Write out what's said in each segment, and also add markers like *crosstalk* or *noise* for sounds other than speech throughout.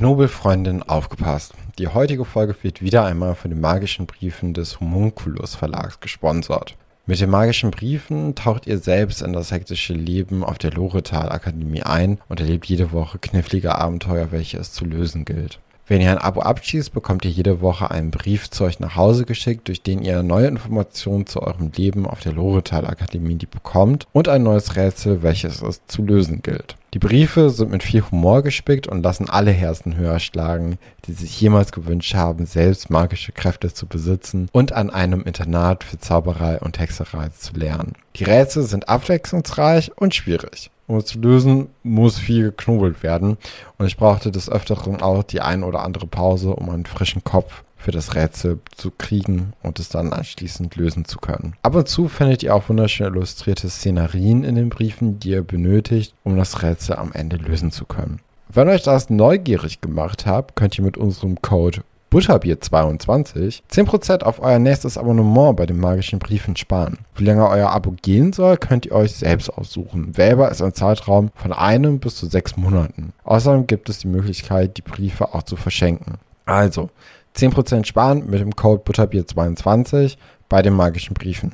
Knobelfreundin aufgepasst. Die heutige Folge wird wieder einmal von den magischen Briefen des Homunculus Verlags gesponsert. Mit den magischen Briefen taucht ihr selbst in das hektische Leben auf der Loretal Akademie ein und erlebt jede Woche knifflige Abenteuer, welche es zu lösen gilt. Wenn ihr ein Abo abschließt, bekommt ihr jede Woche einen Brief zu euch nach Hause geschickt, durch den ihr neue Informationen zu eurem Leben auf der Loretal Akademie bekommt und ein neues Rätsel, welches es zu lösen gilt. Die Briefe sind mit viel Humor gespickt und lassen alle Herzen höher schlagen, die sich jemals gewünscht haben, selbst magische Kräfte zu besitzen und an einem Internat für Zauberei und Hexerei zu lernen. Die Rätsel sind abwechslungsreich und schwierig. Um es zu lösen, muss viel geknobelt werden. Und ich brauchte des Öfteren auch die ein oder andere Pause, um einen frischen Kopf für das Rätsel zu kriegen und es dann anschließend lösen zu können. Ab und zu findet ihr auch wunderschön illustrierte Szenarien in den Briefen, die ihr benötigt, um das Rätsel am Ende lösen zu können. Wenn euch das neugierig gemacht habt, könnt ihr mit unserem Code Butterbier22 10% auf euer nächstes Abonnement bei den magischen Briefen sparen. Wie lange euer Abo gehen soll, könnt ihr euch selbst aussuchen. Wählbar ist ein Zeitraum von einem bis zu sechs Monaten. Außerdem gibt es die Möglichkeit, die Briefe auch zu verschenken. Also, 10% sparen mit dem Code Butterbier22 bei den magischen Briefen.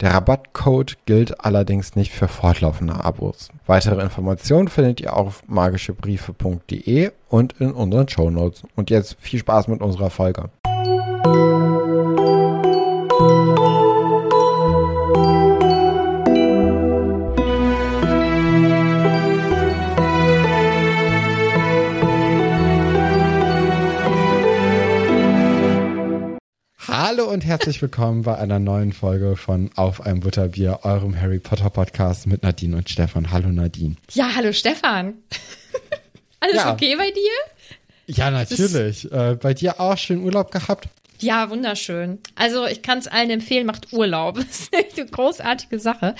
Der Rabattcode gilt allerdings nicht für fortlaufende Abos. Weitere Informationen findet ihr auf magischebriefe.de und in unseren Shownotes. Und jetzt viel Spaß mit unserer Folge. Hallo und herzlich willkommen bei einer neuen Folge von Auf einem Butterbier, eurem Harry Potter Podcast mit Nadine und Stefan. Hallo Nadine. Ja, hallo Stefan. *laughs* Alles ja. okay bei dir? Ja, natürlich. Äh, bei dir auch schön Urlaub gehabt? Ja, wunderschön. Also ich kann es allen empfehlen, macht Urlaub. *laughs* Das ist echt eine großartige Sache.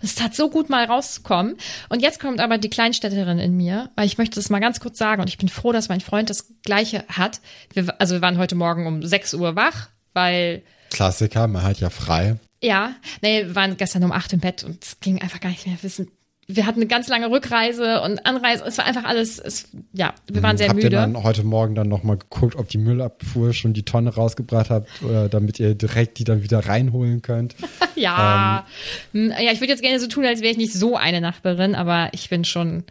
Es tat so gut, mal rauszukommen. Und jetzt kommt aber die Kleinstädterin in mir, weil ich möchte das mal ganz kurz sagen und ich bin froh, dass mein Freund das Gleiche hat. Wir, also wir waren heute Morgen um 6 Uhr wach, weil. Klassiker, man hat ja frei. Ja, nee, wir waren gestern um acht im Bett und es ging einfach gar nicht mehr wissen. Wir hatten eine ganz lange Rückreise und Anreise. Es war einfach alles, es, ja, wir waren sehr Habt müde. Habt ihr dann heute Morgen dann nochmal geguckt, ob die Müllabfuhr schon die Tonne rausgebracht hat, oder damit ihr direkt die dann wieder reinholen könnt? *laughs* ja, ähm. ja, ich würde jetzt gerne so tun, als wäre ich nicht so eine Nachbarin, aber ich bin schon,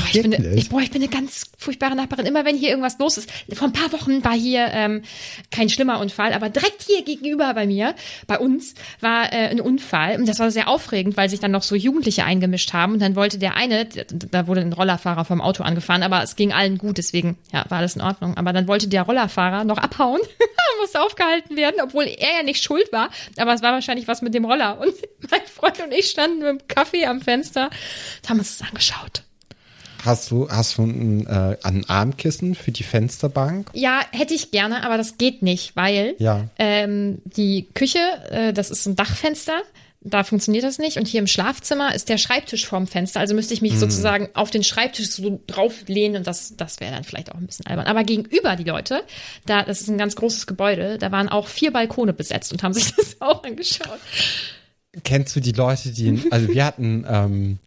Ach, ich, bin, ich, boah, ich bin eine ganz furchtbare Nachbarin. Immer wenn hier irgendwas los ist. Vor ein paar Wochen war hier ähm, kein schlimmer Unfall, aber direkt hier gegenüber bei mir, bei uns, war äh, ein Unfall. Und das war sehr aufregend, weil sich dann noch so Jugendliche eingemischt haben. Und dann wollte der eine, da wurde ein Rollerfahrer vom Auto angefahren, aber es ging allen gut, deswegen ja, war alles in Ordnung. Aber dann wollte der Rollerfahrer noch abhauen, *laughs* musste aufgehalten werden, obwohl er ja nicht schuld war. Aber es war wahrscheinlich was mit dem Roller. Und *laughs* mein Freund und ich standen mit dem Kaffee am Fenster, haben uns das angeschaut. Hast du, hast du ein, äh, ein Armkissen für die Fensterbank? Ja, hätte ich gerne, aber das geht nicht, weil ja. ähm, die Küche, äh, das ist ein Dachfenster, da funktioniert das nicht. Und hier im Schlafzimmer ist der Schreibtisch vorm Fenster. Also müsste ich mich mm. sozusagen auf den Schreibtisch so drauflehnen und das, das wäre dann vielleicht auch ein bisschen albern. Aber gegenüber die Leute, da, das ist ein ganz großes Gebäude, da waren auch vier Balkone besetzt und haben sich *laughs* das auch angeschaut. Kennst du die Leute, die, also wir hatten, ähm,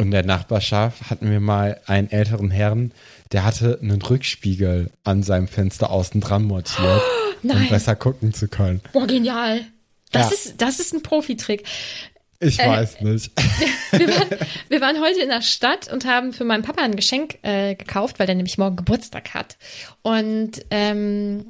in der Nachbarschaft hatten wir mal einen älteren Herrn, der hatte einen Rückspiegel an seinem Fenster außen dran montiert, oh, um besser gucken zu können. Boah, genial. Das, ja. ist, das ist ein Profitrick. Ich äh, weiß nicht. *laughs* Wir waren, wir waren, heute in der Stadt und haben für meinen Papa ein Geschenk äh, gekauft, weil der nämlich morgen Geburtstag hat. Und ähm,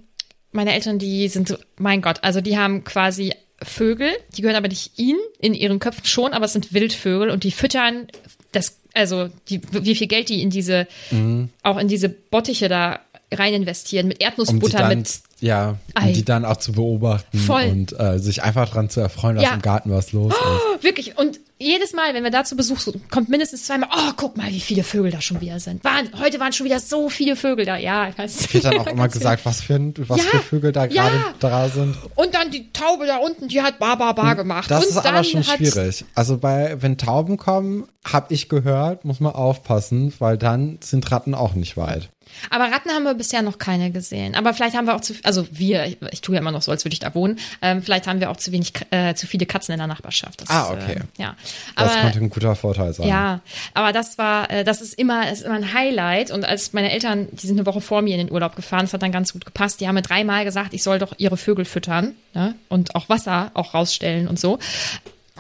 meine Eltern, die sind so, mein Gott, also die haben quasi Vögel, die gehören aber nicht ihnen, in ihren Köpfen schon, aber es sind Wildvögel und die füttern das, also die, wie viel Geld die in diese, mhm. auch in diese Bottiche da rein investieren, mit Erdnussbutter, um dann, mit. Ja, um Ei. die dann auch zu beobachten Voll. und äh, sich einfach daran zu erfreuen, dass ja. im Garten was los oh, ist. Wirklich. Und jedes Mal, wenn wir da zu Besuch sind, kommt mindestens zweimal, oh, guck mal, wie viele Vögel da schon wieder sind. War, heute waren schon wieder so viele Vögel da. Ja, ich weiß. Es wird dann auch immer *laughs* gesagt, was für, was ja, für Vögel da gerade ja. da sind. Und dann die Taube da unten, die hat ba, ba, ba gemacht. Das und ist aber schon schwierig. Also bei, wenn Tauben kommen, habe ich gehört, muss man aufpassen, weil dann sind Ratten auch nicht weit. Aber Ratten haben wir bisher noch keine gesehen. Aber vielleicht haben wir auch zu, also wir, ich, ich tue ja immer noch so, als würde ich da wohnen. Ähm, vielleicht haben wir auch zu wenig, äh, zu viele Katzen in der Nachbarschaft. Das, Ah, okay. Äh, ja. Das Aber, könnte ein guter Vorteil sein. ja, aber das war, äh, das ist immer, ist immer ein Highlight. Und als meine Eltern, die sind eine Woche vor mir in den Urlaub gefahren, das hat dann ganz gut gepasst. Die haben mir dreimal gesagt, ich soll doch ihre Vögel füttern ne? und auch Wasser auch rausstellen und so.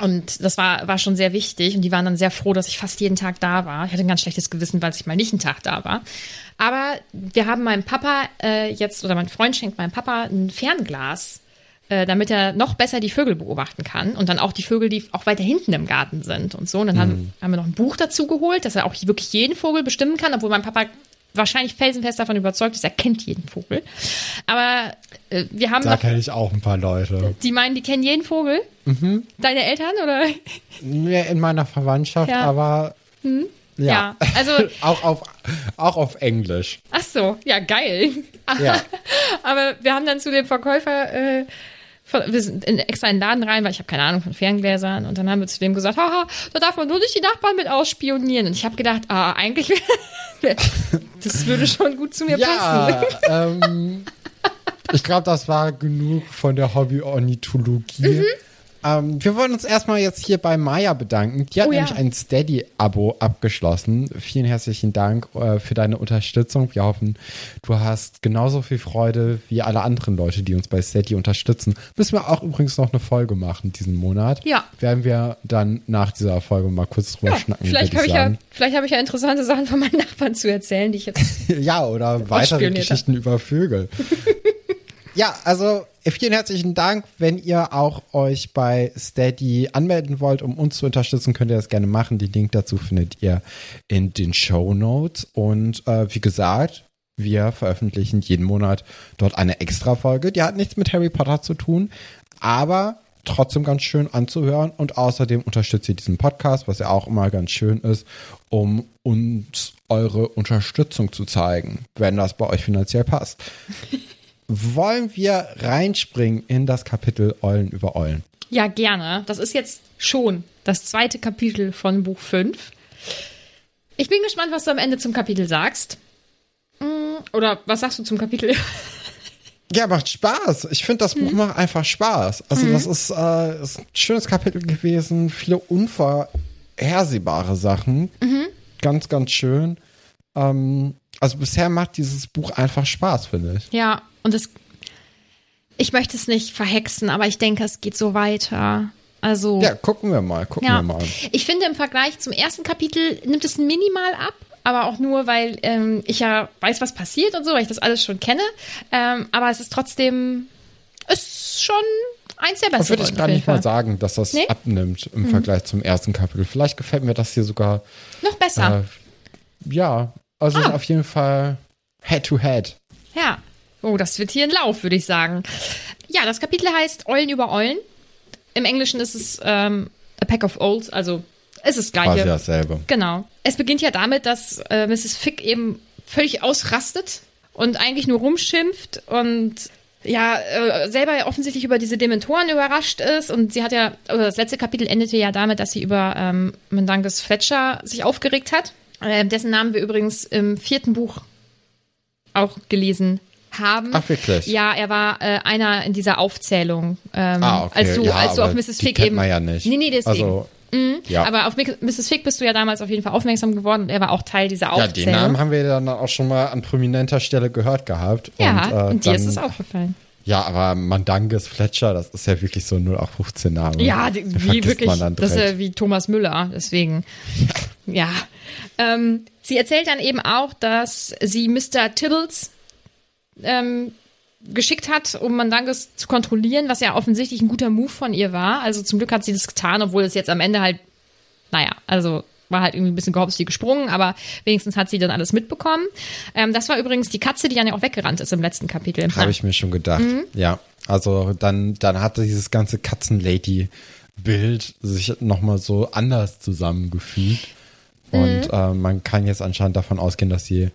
Und das war, war schon sehr wichtig. Und die waren dann sehr froh, dass ich fast jeden Tag da war. Ich hatte ein ganz schlechtes Gewissen, weil ich mal nicht einen Tag da war. Aber wir haben meinem Papa äh, jetzt, oder mein Freund schenkt meinem Papa ein Fernglas, äh, damit er noch besser die Vögel beobachten kann. Und dann auch die Vögel, die auch weiter hinten im Garten sind und so. Und dann haben, haben wir noch ein Buch dazu geholt, dass er auch wirklich jeden Vogel bestimmen kann, obwohl mein Papa wahrscheinlich felsenfest davon überzeugt ist, er kennt jeden Vogel. Aber äh, wir haben Da kenne ich auch ein paar Leute. die meinen, die kennen jeden Vogel. Deine Eltern oder? Mehr in meiner Verwandtschaft, Ja. aber ja. Ja, also- *laughs* auch, auf, auch auf Englisch. Ach so, ja, geil. Ja. *laughs* Aber wir haben dann zu dem Verkäufer, äh, wir sind in extra in den Laden rein, weil ich habe keine Ahnung von Ferngläsern. Und dann haben wir zu dem gesagt, haha, da darf man nur nicht die Nachbarn mit ausspionieren. Und ich habe gedacht, ah, eigentlich, *laughs* das würde schon gut zu mir passen. Ja, *laughs* ähm, ich glaube, das war genug von der Hobby-Ornithologie. Mhm. Ähm, wir wollen uns erstmal jetzt hier bei Maya bedanken. Die hat Oh ja. nämlich ein Steady-Abo abgeschlossen. Vielen herzlichen Dank äh, für deine Unterstützung. Wir hoffen, du hast genauso viel Freude wie alle anderen Leute, die uns bei Steady unterstützen. Müssen wir auch übrigens noch eine Folge machen diesen Monat. Ja. Werden wir dann nach dieser Folge mal kurz drüber Ja, schnacken. vielleicht habe ich ja, vielleicht hab ich ja interessante Sachen von meinen Nachbarn zu erzählen, die ich jetzt. *laughs* Ja, oder weitere Geschichten über Vögel. *laughs* ja, also vielen herzlichen Dank. Wenn ihr auch euch bei Steady anmelden wollt, um uns zu unterstützen, könnt ihr das gerne machen. Den Link dazu findet ihr in den Show Notes. Und äh, wie gesagt, wir veröffentlichen jeden Monat dort eine Extra-Folge. Die hat nichts mit Harry Potter zu tun, aber trotzdem ganz schön anzuhören. Und außerdem unterstützt ihr diesen Podcast, was ja auch immer ganz schön ist, um uns eure Unterstützung zu zeigen, wenn das bei euch finanziell passt. *laughs* Wollen wir reinspringen in das Kapitel Eulen über Eulen? Ja, gerne. Das ist jetzt schon das zweite Kapitel von Buch 5. Ich bin gespannt, was du am Ende zum Kapitel sagst. Mm, Oder was sagst du zum Kapitel? *laughs* Ja, macht Spaß. Ich finde, das Buch macht einfach Spaß. Also, das ist, äh, ist ein schönes Kapitel gewesen. Viele unvorhersehbare Sachen. Ganz, ganz schön. Ähm, also, bisher macht dieses Buch einfach Spaß, finde ich. Ja, und es. Ich möchte es nicht verhexen, aber ich denke, es geht so weiter. Also. Ja, gucken wir mal. Gucken wir Ja, mal. ich finde im Vergleich zum ersten Kapitel nimmt es minimal ab, aber auch nur, weil ähm, ich ja weiß, was passiert und so, weil ich das alles schon kenne. Ähm, aber es ist trotzdem, ist schon eins der besseren. würde ich gar nicht mal sagen, dass das Nee? Mhm. abnimmt im Vergleich zum ersten Kapitel. Vielleicht gefällt mir das hier sogar. Noch besser. Äh, ja, also Ah. auf jeden Fall Head to Head. Ja. Oh, das wird hier ein Lauf, würde ich sagen. Ja, das Kapitel heißt Eulen über Eulen. Im Englischen ist es ähm, A Pack of Owls, also ist es das Quasi dasselbe. Genau. Es beginnt ja damit, dass äh, Mrs. Fick eben völlig ausrastet und eigentlich nur rumschimpft und ja, äh, selber ja offensichtlich über diese Dementoren überrascht ist. Und sie hat ja, oder das letzte Kapitel endete ja damit, dass sie über ähm, Mendanges Fletcher sich aufgeregt hat. Äh, dessen Namen wir übrigens im vierten Buch auch gelesen haben. Ach, wirklich? Ja, er war äh, einer in dieser Aufzählung. Ähm, Ah, okay. Als du, Ja, als du auf Mrs. Fick eben. man ja nicht. Nee, nee, deswegen. Also, ja. Aber auf Mrs. Fick bist du ja damals auf jeden Fall aufmerksam geworden und er war auch Teil dieser ja, Aufzählung. den Namen haben wir dann auch schon mal an prominenter Stelle gehört gehabt. ja, und, äh, und dir ist dann- es aufgefallen. Ja, aber Mandanges Fletcher, das ist ja wirklich so ein 0815 Name. Ja, die, wie wirklich, das ist ja wie Thomas Müller, deswegen. Ja. Ähm, sie erzählt dann eben auch, dass sie Mr. Tibbles ähm, geschickt hat, um Mandanges zu kontrollieren, was ja offensichtlich ein guter Move von ihr war. Also zum Glück hat sie das getan, obwohl es jetzt am Ende halt, naja, also war halt irgendwie ein bisschen gehopst wie gesprungen, aber wenigstens hat sie dann alles mitbekommen. Ähm, das war übrigens die Katze, die dann ja auch weggerannt ist im letzten Kapitel. Habe ich mir schon gedacht. Mhm. Ja, also dann, dann hatte dieses ganze Katzenlady-Bild sich nochmal so anders zusammengefügt. Und Mhm. äh, man kann jetzt anscheinend davon ausgehen, dass sie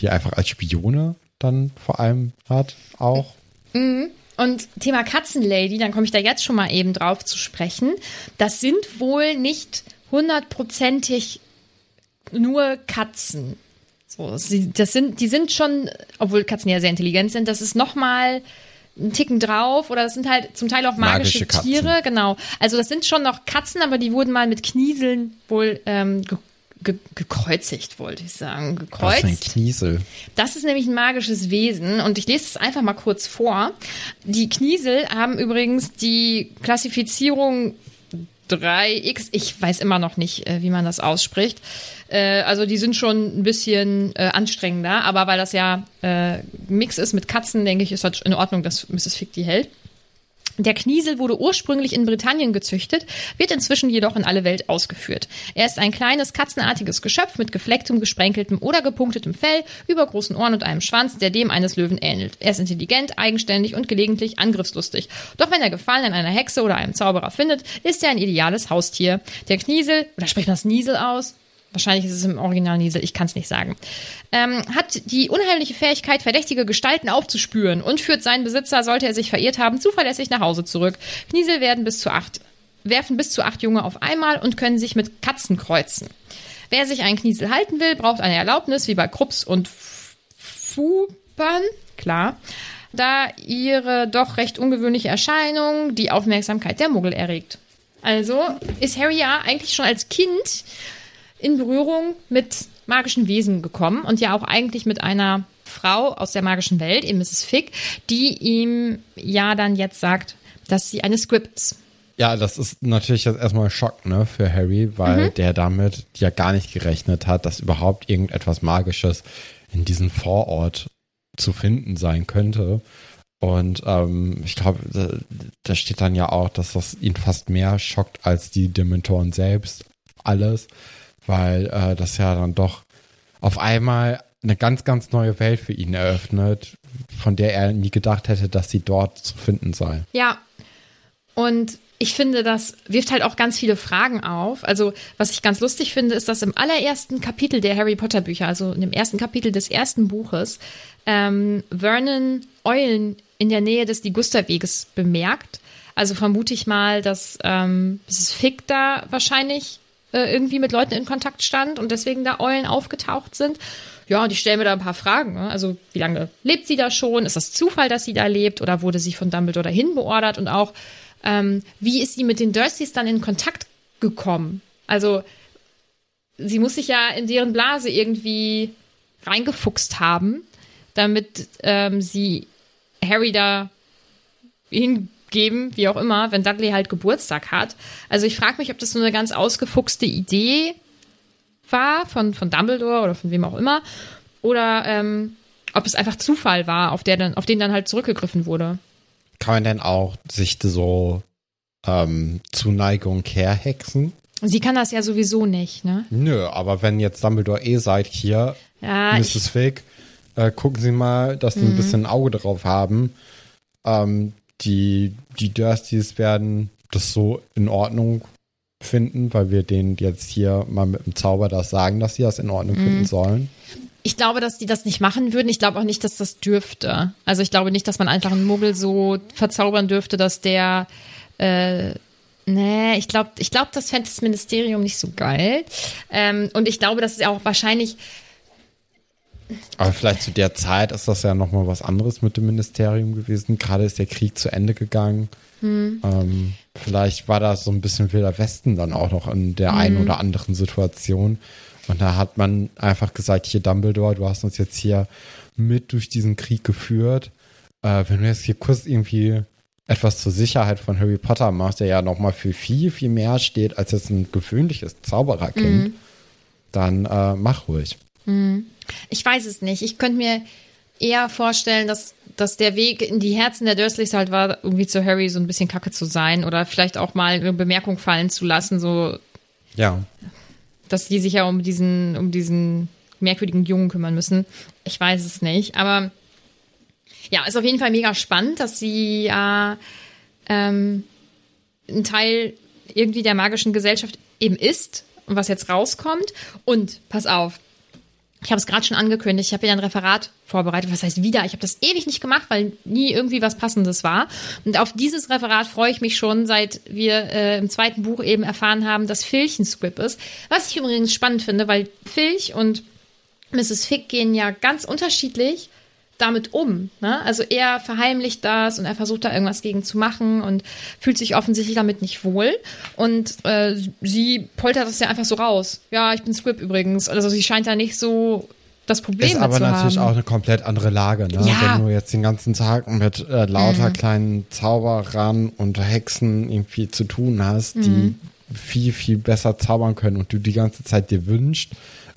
die einfach als Spione dann vor allem hat, auch. Und Thema Katzenlady, dann komme ich da jetzt schon mal eben drauf zu sprechen. Das sind wohl nicht hundertprozentig nur Katzen. So, sie, das sind, die sind schon, obwohl Katzen ja sehr intelligent sind, das ist nochmal ein Ticken drauf oder das sind halt zum Teil auch magische, Magische Tiere, genau. Also das sind schon noch Katzen, aber die wurden mal mit Knieseln wohl ähm, ge ge gekreuzigt, wollte ich sagen. Was ist ein Gekreuzt. Kniesel? Das ist nämlich ein magisches Wesen und ich lese es einfach mal kurz vor. Die Kniesel haben übrigens die Klassifizierung 3x, ich weiß immer noch nicht, äh, wie man das ausspricht. Äh, also die sind schon ein bisschen äh, anstrengender, aber weil das ja Mix ist mit Katzen, denke ich, ist das in Ordnung, dass Mrs. Fick die hält. Der Kniesel wurde ursprünglich in Britannien gezüchtet, wird inzwischen jedoch in alle Welt ausgeführt. Er ist ein kleines katzenartiges Geschöpf mit geflecktem, gesprenkeltem oder gepunktetem Fell, übergroßen Ohren und einem Schwanz, der dem eines Löwen ähnelt. Er ist intelligent, eigenständig und gelegentlich angriffslustig. Doch wenn er Gefallen an einer Hexe oder einem Zauberer findet, ist er ein ideales Haustier. Der Kniesel, oder spricht man das Niesel aus? Wahrscheinlich ist es im Original Niesel, ich kann es nicht sagen. Ähm, hat die unheimliche Fähigkeit, verdächtige Gestalten aufzuspüren und führt seinen Besitzer, sollte er sich verirrt haben, zuverlässig nach Hause zurück. Kniesel werden bis zu acht, werfen bis zu acht Junge auf einmal und können sich mit Katzen kreuzen. Wer sich einen Kniesel halten will, braucht eine Erlaubnis, wie bei Krups und Fupern, klar, da ihre doch recht ungewöhnliche Erscheinung die Aufmerksamkeit der Muggel erregt. Also ist Harry ja eigentlich schon als Kind in Berührung mit magischen Wesen gekommen und ja auch eigentlich mit einer Frau aus der magischen Welt, eben Mrs. Fick, die ihm ja dann jetzt sagt, dass sie eine Squib ist. Ja, das ist natürlich jetzt erstmal ein Schock, ne, für Harry, weil der damit ja gar nicht gerechnet hat, dass überhaupt irgendetwas Magisches in diesem Vorort zu finden sein könnte. Und ähm, ich glaube, da, da steht dann ja auch, dass das ihn fast mehr schockt als die Dementoren selbst. Alles, weil äh, das ja dann doch auf einmal eine ganz, ganz neue Welt für ihn eröffnet, von der er nie gedacht hätte, dass sie dort zu finden sei. Ja. Und ich finde, das wirft halt auch ganz viele Fragen auf. Also, was ich ganz lustig finde, ist, dass im allerersten Kapitel der Harry Potter Bücher, also in dem ersten Kapitel des ersten Buches, ähm, Vernon Eulen in der Nähe des Ligusterweges bemerkt. Also vermute ich mal, dass ähm, Mrs. Fick da wahrscheinlich äh, irgendwie mit Leuten in Kontakt stand und deswegen da Eulen aufgetaucht sind. Ja, und ich stelle mir da ein paar Fragen. Ne? Also, wie lange lebt sie da schon? Ist das Zufall, dass sie da lebt? Oder wurde sie von Dumbledore dahin beordert? Und auch, ähm, wie ist sie mit den Dursleys dann in Kontakt gekommen? Also, sie muss sich ja in deren Blase irgendwie reingefuchst haben, damit ähm, sie Harry da hingeben, wie auch immer, wenn Dudley halt Geburtstag hat. Also ich frage mich, ob das so eine ganz ausgefuchste Idee war von, von Dumbledore oder von wem auch immer. Oder ähm, ob es einfach Zufall war, auf, der dann, auf den dann halt zurückgegriffen wurde. Kann man denn auch sich so ähm, Zuneigung herhexen? Sie kann das ja sowieso nicht, ne? Nö, aber wenn jetzt Dumbledore eh seid hier, Ja, Mrs. Fig, äh, gucken Sie mal, dass Sie ein bisschen ein Auge drauf haben. Ähm, die, die Dursleys werden das so in Ordnung finden, weil wir denen jetzt hier mal mit dem Zauber das sagen, dass sie das in Ordnung finden sollen. ich glaube, dass die das nicht machen würden. Ich glaube auch nicht, dass das dürfte. Also ich glaube nicht, dass man einfach einen Muggel so verzaubern dürfte, dass der äh, Nee, ich glaube, ich glaub, das fände das Ministerium nicht so geil. Ähm, und ich glaube, das ist ja auch wahrscheinlich, Aber vielleicht zu der Zeit ist das ja nochmal was anderes mit dem Ministerium gewesen. Gerade ist der Krieg zu Ende gegangen. Ähm, vielleicht war das so ein bisschen Wilder Westen dann auch noch in der einen oder anderen Situation. Und da hat man einfach gesagt, hier Dumbledore, du hast uns jetzt hier mit durch diesen Krieg geführt. Äh, wenn du jetzt hier kurz irgendwie etwas zur Sicherheit von Harry Potter machst, der ja nochmal für viel, viel mehr steht als jetzt ein gewöhnliches Zaubererkind, dann äh, mach ruhig. Ich weiß es nicht. Ich könnte mir eher vorstellen, dass, dass der Weg in die Herzen der Dursleys halt war, irgendwie zu Harry so ein bisschen kacke zu sein oder vielleicht auch mal eine Bemerkung fallen zu lassen, so Ja, dass die sich ja um diesen, um diesen merkwürdigen Jungen kümmern müssen. Ich weiß es nicht, aber ja, ist auf jeden Fall mega spannend, dass sie ja ähm, ein Teil irgendwie der magischen Gesellschaft eben ist und was jetzt rauskommt. Und pass auf, ich habe es gerade schon angekündigt, ich habe wieder ein Referat vorbereitet. Was heißt wieder? Ich habe das ewig nicht gemacht, weil nie irgendwie was Passendes war. Und auf dieses Referat freue ich mich schon, seit wir äh, im zweiten Buch eben erfahren haben, dass Filch ein Squib ist. Was ich übrigens spannend finde, weil Filch und Mrs. Fick gehen ja ganz unterschiedlich damit um. Ne? Also er verheimlicht das und er versucht da irgendwas gegen zu machen und fühlt sich offensichtlich damit nicht wohl. Und äh, sie poltert das ja einfach so raus. Ja, ich bin Squib übrigens. Also sie scheint da nicht so das Problem ist aber natürlich haben. auch eine komplett andere Lage, ne? Ja. Wenn du jetzt den ganzen Tag mit äh, lauter Mhm. kleinen Zauberern und Hexen irgendwie zu tun hast, Mhm. die viel, viel besser zaubern können und du die ganze Zeit dir wünschst,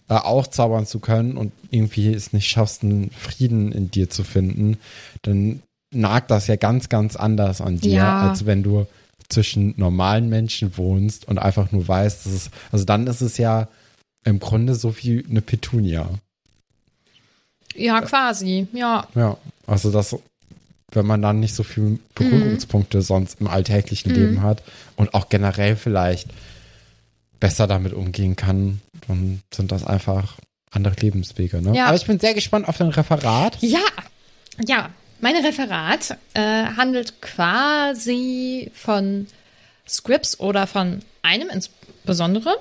äh, auch zaubern zu können und irgendwie es nicht schaffst, einen Frieden in dir zu finden, dann nagt das ja ganz, ganz anders an dir, Ja. als wenn du zwischen normalen Menschen wohnst und einfach nur weißt, dass es, also dann ist es ja im Grunde so wie eine Petunia. Ja, quasi. Ja. Ja, also das, wenn man dann nicht so viele Berührungspunkte sonst im alltäglichen Leben hat und auch generell vielleicht besser damit umgehen kann, dann sind das einfach andere Lebenswege. Ne? Ja. Aber ich bin sehr gespannt auf dein Referat. Ja, ja. Mein Referat äh, handelt quasi von Scripts oder von einem insbesondere.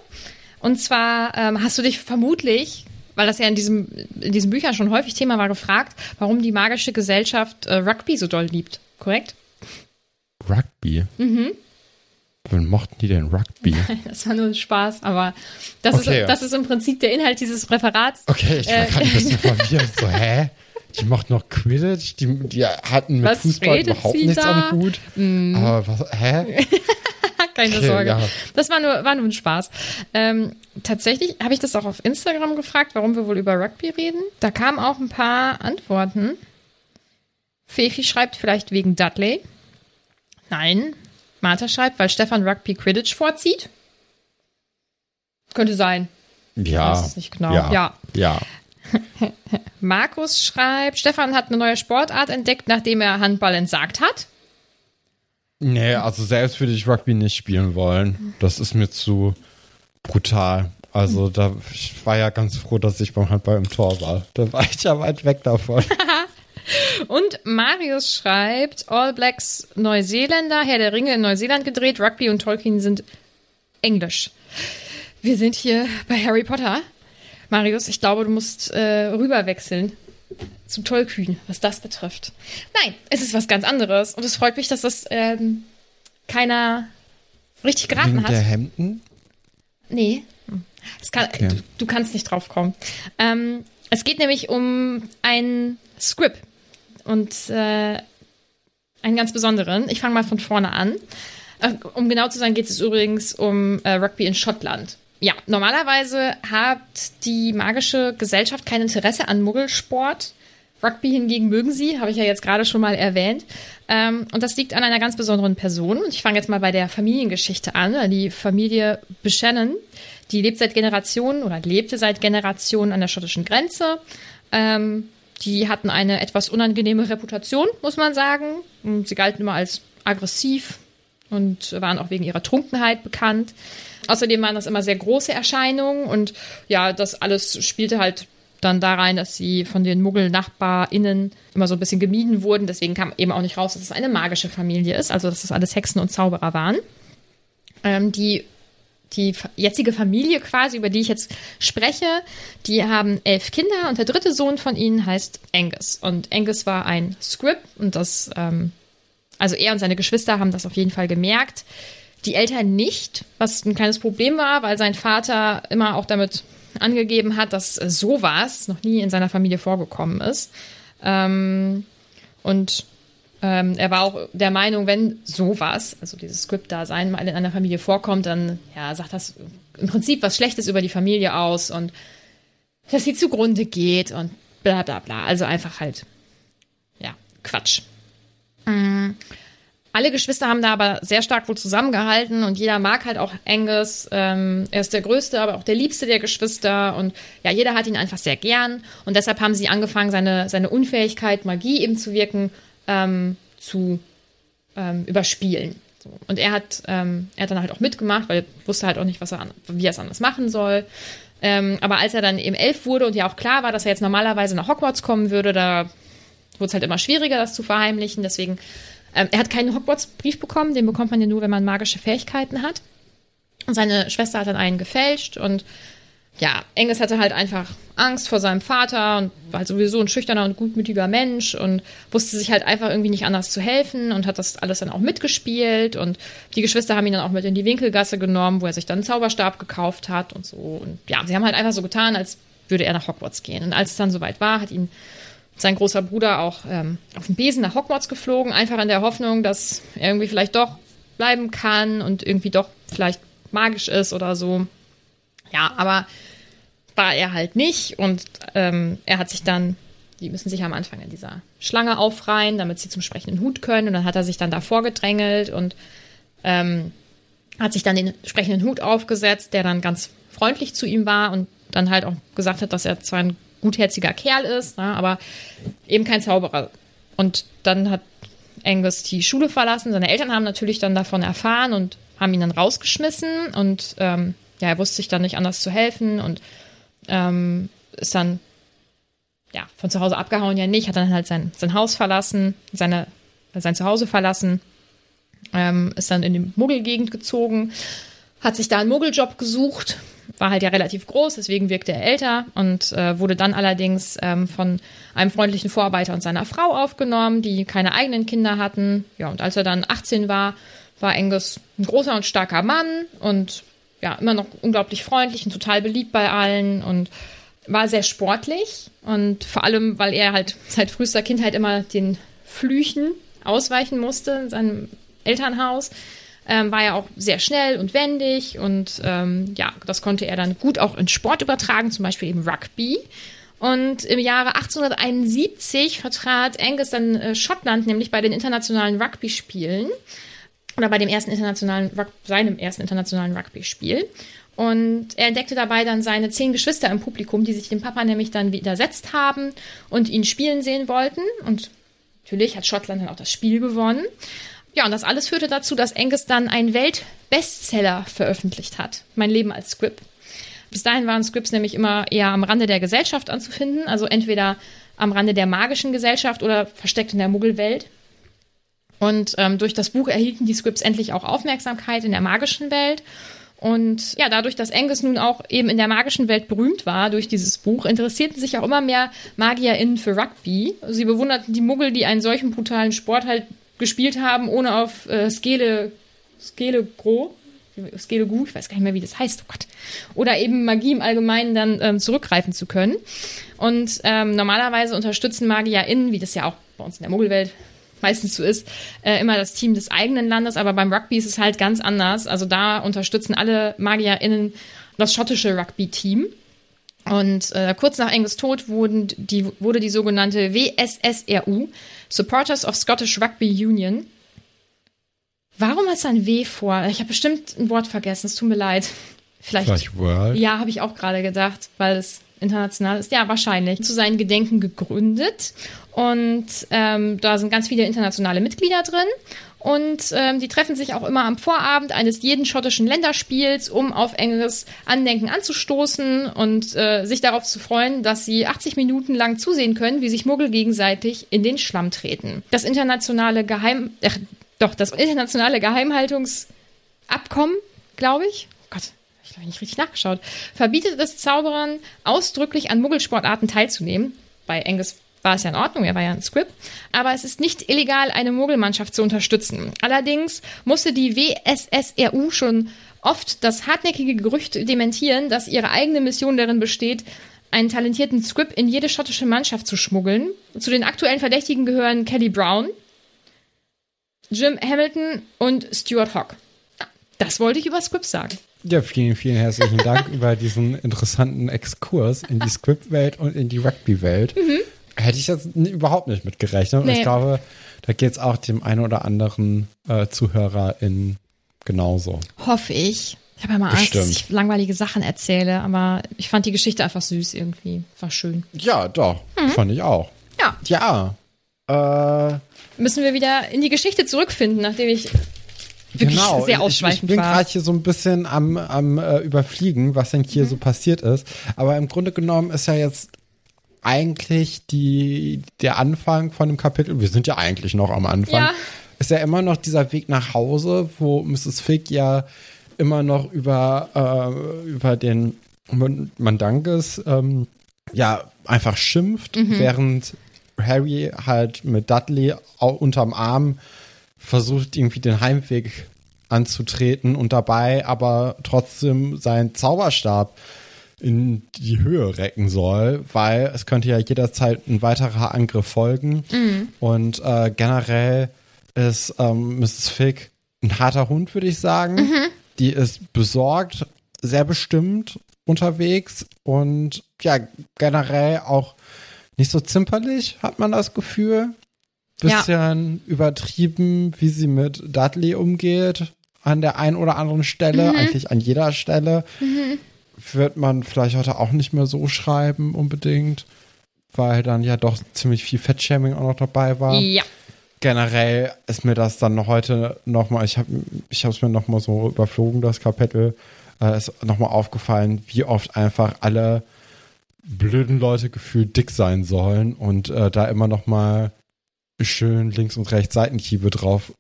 Und zwar ähm, hast du dich vermutlich, weil das ja in, diesem, in diesen Büchern schon häufig Thema war, gefragt, warum die magische Gesellschaft äh, Rugby so doll liebt. Korrekt? Rugby. Mhm. Wann mochten die denn Rugby? *laughs* Das war nur ein Spaß, aber das, Okay. ist, das ist im Prinzip der Inhalt dieses Referats. Okay, ich war Äh. gerade ein bisschen *laughs* verwirrt. So, hä? Die mochten noch Quidditch, die, die hatten mit Was Fußball überhaupt nichts da? am Hut. Aber was, hä? *laughs* Keine Okay, Sorge. ja. Das war nur, war nur ein Spaß. Ähm, tatsächlich habe ich das auch auf Instagram gefragt, warum wir wohl über Rugby reden. Da kamen auch ein paar Antworten. Fefi schreibt vielleicht wegen Dudley. Nein. Martha schreibt, weil Stefan Rugby Quidditch vorzieht. Könnte sein. Ja. weiß es nicht genau. Ja. Ja. ja. *laughs* Markus schreibt, Stefan hat eine neue Sportart entdeckt, nachdem er Handball entsagt hat. Nee, also selbst würde ich Rugby nicht spielen wollen. Das ist mir zu brutal. Also da, ich war ja ganz froh, dass ich beim Handball im Tor war. Da war ich ja weit weg davon. *laughs* Und Marius schreibt, All Blacks Neuseeländer, Herr der Ringe in Neuseeland gedreht, Rugby und Tolkien sind Englisch. Wir sind hier bei Harry Potter. Marius, ich glaube, du musst äh, rüberwechseln zu Tolkien, was das betrifft. Nein, es ist was ganz anderes. Und es freut mich, dass das ähm, keiner richtig geraten Wegen hat. der Hemden? Nee. Kann, Okay. du, du kannst nicht drauf kommen. Ähm, es geht nämlich um einen Script und äh, einen ganz besonderen. Ich fange mal von vorne an. Äh, um genau zu sein, geht es übrigens um äh, Rugby in Schottland. Ja, normalerweise hat die magische Gesellschaft kein Interesse an Muggelsport. Rugby hingegen mögen sie, habe ich ja jetzt gerade schon mal erwähnt. Ähm, und das liegt an einer ganz besonderen Person. Und ich fange jetzt mal bei der Familiengeschichte an. Die Familie Buchanan, die lebt seit Generationen oder lebte seit Generationen an der schottischen Grenze. Ähm, die hatten eine etwas unangenehme Reputation, muss man sagen. Und sie galten immer als aggressiv und waren auch wegen ihrer Trunkenheit bekannt. Außerdem waren das immer sehr große Erscheinungen und ja, das alles spielte halt dann da rein, dass sie von den Muggel-NachbarInnen immer so ein bisschen gemieden wurden. Deswegen kam eben auch nicht raus, dass es eine magische Familie ist, also dass das alles Hexen und Zauberer waren. Ähm, die die jetzige Familie quasi, über die ich jetzt spreche, die haben elf Kinder und der dritte Sohn von ihnen heißt Angus. Und Angus war ein Scrib und das, ähm, also er und seine Geschwister haben das auf jeden Fall gemerkt. Die Eltern nicht, was ein kleines Problem war, weil sein Vater immer auch damit angegeben hat, dass äh, sowas noch nie in seiner Familie vorgekommen ist. Ähm, und ähm, er war auch der Meinung, wenn sowas, also dieses Script-Dasein, mal in einer Familie vorkommt, dann ja, sagt das im Prinzip was Schlechtes über die Familie aus und dass sie zugrunde geht und bla bla bla. Also einfach halt, ja, Quatsch. Mm. Alle Geschwister haben da aber sehr stark wohl zusammengehalten und jeder mag halt auch Angus. Ähm, er ist der größte, aber auch der liebste der Geschwister und ja, jeder hat ihn einfach sehr gern und deshalb haben sie angefangen, seine, seine Unfähigkeit, Magie eben zu wirken, ähm, zu ähm, überspielen. So. Und er hat, ähm, er hat dann halt auch mitgemacht, weil er wusste halt auch nicht, was er an, wie er es anders machen soll. Ähm, aber als er dann eben elf wurde und ja auch klar war, dass er jetzt normalerweise nach Hogwarts kommen würde, da wurde es halt immer schwieriger, das zu verheimlichen. Deswegen, ähm, er hat keinen Hogwarts-Brief bekommen, den bekommt man ja nur, wenn man magische Fähigkeiten hat. Und seine Schwester hat dann einen gefälscht und ja, Angus hatte halt einfach Angst vor seinem Vater und war halt sowieso ein schüchterner und gutmütiger Mensch und wusste sich halt einfach irgendwie nicht anders zu helfen und hat das alles dann auch mitgespielt und die Geschwister haben ihn dann auch mit in die Winkelgasse genommen, wo er sich dann einen Zauberstab gekauft hat und so. Und ja, sie haben halt einfach so getan, als würde er nach Hogwarts gehen. Und als es dann soweit war, hat ihn sein großer Bruder auch ähm, auf dem Besen nach Hogwarts geflogen, einfach in der Hoffnung, dass er irgendwie vielleicht doch bleiben kann und irgendwie doch vielleicht magisch ist oder so. Ja, aber war er halt nicht und ähm, er hat sich dann, die müssen sich am Anfang in dieser Schlange aufreihen, damit sie zum sprechenden Hut können und dann hat er sich dann davor gedrängelt und ähm, hat sich dann den sprechenden Hut aufgesetzt, der dann ganz freundlich zu ihm war und dann halt auch gesagt hat, dass er zwar ein gutherziger Kerl ist, ne, aber eben kein Zauberer. Und dann hat Angus die Schule verlassen. Seine Eltern haben natürlich dann davon erfahren und haben ihn dann rausgeschmissen und ähm, ja, er wusste sich dann nicht anders zu helfen und ähm, ist dann ja von zu Hause abgehauen, ja nicht, hat dann halt sein, sein Haus verlassen, seine, sein Zuhause verlassen, ähm, ist dann in die Muggelgegend gezogen, hat sich da einen Muggeljob gesucht, war halt ja relativ groß, deswegen wirkte er älter und äh, wurde dann allerdings ähm, von einem freundlichen Vorarbeiter und seiner Frau aufgenommen, die keine eigenen Kinder hatten. Ja, und als er dann 18 war, war Angus ein großer und starker Mann und ja, immer noch unglaublich freundlich und total beliebt bei allen und war sehr sportlich und vor allem, weil er halt seit frühester Kindheit immer den Flüchen ausweichen musste in seinem Elternhaus, ähm, war er auch sehr schnell und wendig und ähm, ja, das konnte er dann gut auch in Sport übertragen, zum Beispiel eben Rugby. Und im Jahre 1871 vertrat Angus dann äh, Schottland, nämlich bei den internationalen Rugby-Spielen oder bei dem ersten internationalen, seinem ersten internationalen Rugby-Spiel. Und er entdeckte dabei dann seine zehn Geschwister im Publikum, die sich dem Papa nämlich dann widersetzt haben und ihn spielen sehen wollten. Und natürlich hat Schottland dann auch das Spiel gewonnen. Ja, und das alles führte dazu, dass Angus dann einen Weltbestseller veröffentlicht hat. Mein Leben als Script. Bis dahin waren Scripts nämlich immer eher am Rande der Gesellschaft anzufinden, also entweder am Rande der magischen Gesellschaft oder versteckt in der Muggelwelt. Und ähm, durch das Buch erhielten die Scripts endlich auch Aufmerksamkeit in der magischen Welt. Und ja, dadurch, dass Angus nun auch eben in der magischen Welt berühmt war durch dieses Buch, interessierten sich auch immer mehr MagierInnen für Rugby. Sie bewunderten die Muggel, die einen solchen brutalen Sport halt gespielt haben, ohne auf äh, Skele, Skele Gro, Skele Gu, ich weiß gar nicht mehr, wie das heißt, oh Gott. Oder eben Magie im Allgemeinen dann ähm, zurückgreifen zu können. Und ähm, normalerweise unterstützen MagierInnen, wie das ja auch bei uns in der Muggelwelt meistens so ist, äh, immer das Team des eigenen Landes. Aber beim Rugby ist es halt ganz anders. Also da unterstützen alle MagierInnen das schottische Rugby-Team. Und äh, kurz nach Angus Tod wurden die, wurde die sogenannte WSSRU, Supporters of Scottish Rugby Union. Warum ist ein W vor? Ich habe bestimmt ein Wort vergessen, es tut mir leid. Vielleicht. Vielleicht World. Ja, habe ich auch gerade gedacht, weil es international ist. Ja, wahrscheinlich. Zu seinen Gedenken gegründet. Und ähm, da sind ganz viele internationale Mitglieder drin. Und ähm, die treffen sich auch immer am Vorabend eines jeden schottischen Länderspiels, um auf enges Andenken anzustoßen und äh, sich darauf zu freuen, dass sie 80 Minuten lang zusehen können, wie sich Muggel gegenseitig in den Schlamm treten. Das internationale Geheim, äh, doch das internationale Geheimhaltungsabkommen, glaube ich. Ich habe nicht richtig nachgeschaut, verbietet es Zauberern ausdrücklich an Muggelsportarten teilzunehmen. Bei Angus war es ja in Ordnung, er war ja ein Script. Aber es ist nicht illegal, eine Mogelmannschaft zu unterstützen. Allerdings musste die WSSRU schon oft das hartnäckige Gerücht dementieren, dass ihre eigene Mission darin besteht, einen talentierten Script in jede schottische Mannschaft zu schmuggeln. Zu den aktuellen Verdächtigen gehören Kelly Brown, Jim Hamilton und Stuart Hawk. Das wollte ich über Scripts sagen. Ja, vielen, vielen herzlichen Dank über diesen interessanten Exkurs in die Script-Welt und in die Rugby-Welt. Mhm. Hätte ich jetzt überhaupt nicht mitgerechnet. Nee. Ich glaube, da geht es auch dem einen oder anderen äh, Zuhörer in genauso. Hoffe ich. Ich habe ja mal Angst, dass ich langweilige Sachen erzähle, aber ich fand die Geschichte einfach süß irgendwie. War schön. Ja, doch. Mhm. Fand ich auch. Ja. Ja. Äh, Müssen wir wieder in die Geschichte zurückfinden, nachdem ich wirklich genau. sehr ausschweifend ich, ich bin gerade hier so ein bisschen am, am äh, überfliegen, was denn hier mhm. so passiert ist. Aber im Grunde genommen ist ja jetzt eigentlich die, der Anfang von dem Kapitel, wir sind ja eigentlich noch am Anfang, ja. ist ja immer noch dieser Weg nach Hause, wo Mrs. Fig ja immer noch über, äh, über den man, man Dankes ähm, ja einfach schimpft, Mhm. während Harry halt mit Dudley unterm Arm versucht irgendwie den Heimweg anzutreten und dabei aber trotzdem seinen Zauberstab in die Höhe recken soll, weil es könnte ja jederzeit ein weiterer Angriff folgen. Und äh, generell ist ähm, Mrs. Fick ein harter Hund, würde ich sagen. Die ist besorgt, sehr bestimmt unterwegs und ja, generell auch nicht so zimperlich, hat man das Gefühl. Ja. Bisschen übertrieben, wie sie mit Dudley umgeht. An der einen oder anderen Stelle, eigentlich an jeder Stelle. Wird man vielleicht heute auch nicht mehr so schreiben unbedingt, weil dann ja doch ziemlich viel Fettshaming auch noch dabei war Ja. generell ist mir das dann heute nochmal, ich habe ich es mir nochmal so überflogen, das Kapitel, äh, ist nochmal aufgefallen, wie oft einfach alle blöden Leute gefühlt dick sein sollen und äh, da immer nochmal schön links und rechts Seitenhiebe drauf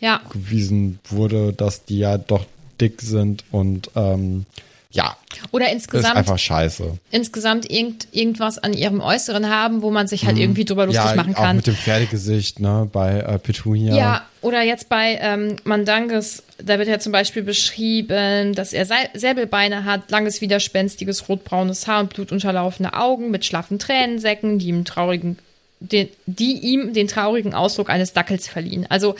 Ja. hingewiesen wurde, dass die ja doch dick sind und ähm, ja, Oder ist insgesamt, einfach scheiße. insgesamt irgend, irgendwas an ihrem Äußeren haben, wo man sich halt irgendwie drüber lustig Mhm. ja, machen auch kann. mit dem Pferdegesicht, ne, bei äh, Petunia. Ja, oder jetzt bei ähm, Mandanges, da wird ja zum Beispiel beschrieben, dass er Sei- Säbelbeine hat, langes, widerspenstiges, rotbraunes Haar und blutunterlaufene Augen mit schlaffen Tränensäcken, die ihm traurigen, den, die ihm den traurigen Ausdruck eines Dackels verliehen. Also,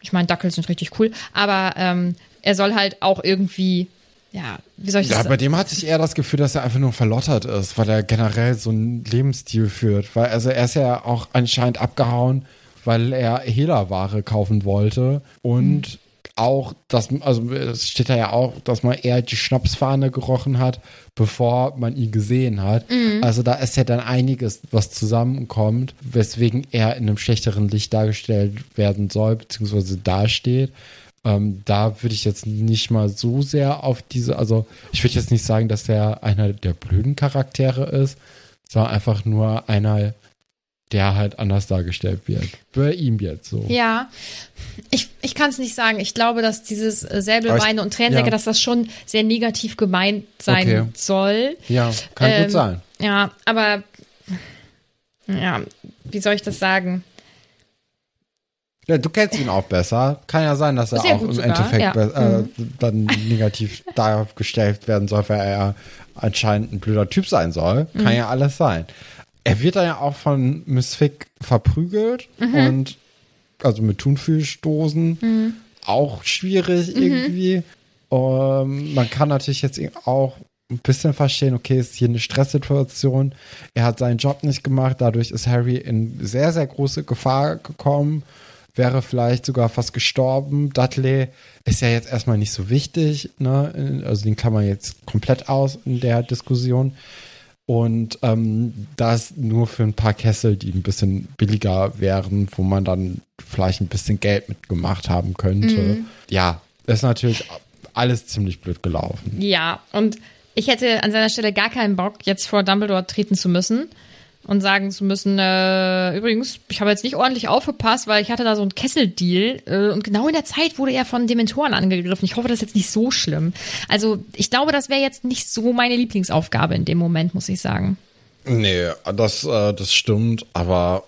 ich meine, Dackel sind richtig cool, aber ähm, er soll halt auch irgendwie, ja, wie soll ich Ja, das bei dem hatte ich eher das Gefühl, dass er einfach nur verlottert ist, weil er generell so einen Lebensstil führt. Weil, also er ist ja auch anscheinend abgehauen, weil er Hehlerware kaufen wollte und auch, dass, also es steht da ja auch, dass man eher die Schnapsfahne gerochen hat, bevor man ihn gesehen hat. Also da ist ja dann einiges, was zusammenkommt, weswegen er in einem schlechteren Licht dargestellt werden soll, beziehungsweise dasteht. Ähm, da würde ich jetzt nicht mal so sehr auf diese, also ich würde jetzt nicht sagen, dass er einer der blöden Charaktere ist, sondern einfach nur einer, der halt anders dargestellt wird. Bei ihm jetzt so. Ja, ich, ich kann es nicht sagen. Ich glaube, dass dieses äh, Säbelbeine Aber ich- und Tränensäcke, ja. dass das schon sehr negativ gemeint sein Okay. soll. Ja, kann Ähm, gut sein. Ja, aber ja, wie soll ich das sagen? Ja, du kennst ihn auch besser. Kann ja sein, dass er Sehr auch im sogar, Endeffekt ja. äh, dann negativ *laughs* dargestellt werden soll, weil er anscheinend ein blöder Typ sein soll. Mhm. Kann ja alles sein. Er wird dann ja auch von Miss Fick verprügelt Mhm. und also mit Thunfischdosen. Mhm. Auch schwierig irgendwie. Ähm, man kann natürlich jetzt auch ein bisschen verstehen, okay, ist hier eine Stresssituation. Er hat seinen Job nicht gemacht, dadurch ist Harry in sehr, sehr große Gefahr gekommen, wäre vielleicht sogar fast gestorben. Dudley ist ja jetzt erstmal nicht so wichtig, ne? Also den kann man jetzt komplett aus in der Diskussion. Und ähm, das nur für ein paar Kessel, die ein bisschen billiger wären, wo man dann vielleicht ein bisschen Geld mitgemacht haben könnte. Ja, ist natürlich alles ziemlich blöd gelaufen. Ja, und ich hätte an seiner Stelle gar keinen Bock, jetzt vor Dumbledore treten zu müssen und sagen zu müssen, äh, übrigens, ich habe jetzt nicht ordentlich aufgepasst, weil ich hatte da so einen Kesseldeal äh, und genau in der Zeit wurde er von Dementoren angegriffen. Ich hoffe, das ist jetzt nicht so schlimm. Also ich glaube, das wäre jetzt nicht so meine Lieblingsaufgabe in dem Moment, muss ich sagen. Nee, das, äh, das stimmt, aber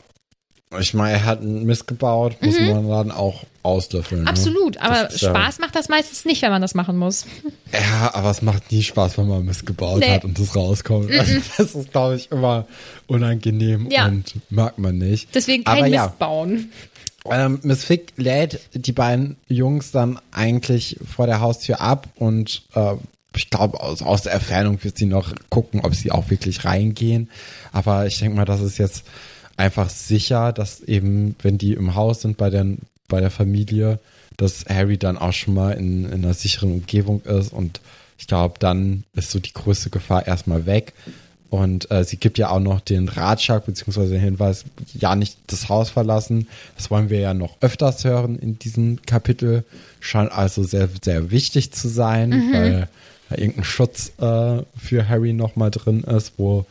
ich meine, er hat einen Mist gebaut, muss man dann auch auslöffeln. Ne? Absolut, aber Das ist Spaß macht das meistens nicht, wenn man das machen muss. *laughs* Ja, aber es macht nie Spaß, wenn man Mist gebaut Nee. hat und das rauskommt. Also das ist, glaube ich, immer unangenehm Ja. und mag man nicht. Deswegen kein aber Mist ja, bauen. Ähm, Miss Fick lädt die beiden Jungs dann eigentlich vor der Haustür ab und äh, ich glaube, aus, aus der Entfernung wird sie noch gucken, ob sie auch wirklich reingehen. Aber ich denke mal, das ist jetzt einfach sicher, dass eben, wenn die im Haus sind bei der, bei der Familie, dass Harry dann auch schon mal in, in einer sicheren Umgebung ist und ich glaube, dann ist so die größte Gefahr erstmal weg. Und äh, sie gibt ja auch noch den Ratschlag beziehungsweise den Hinweis, ja nicht das Haus verlassen. Das wollen wir ja noch öfters hören in diesem Kapitel. Scheint also sehr, sehr wichtig zu sein, weil da irgendein Schutz äh, für Harry nochmal drin ist, wo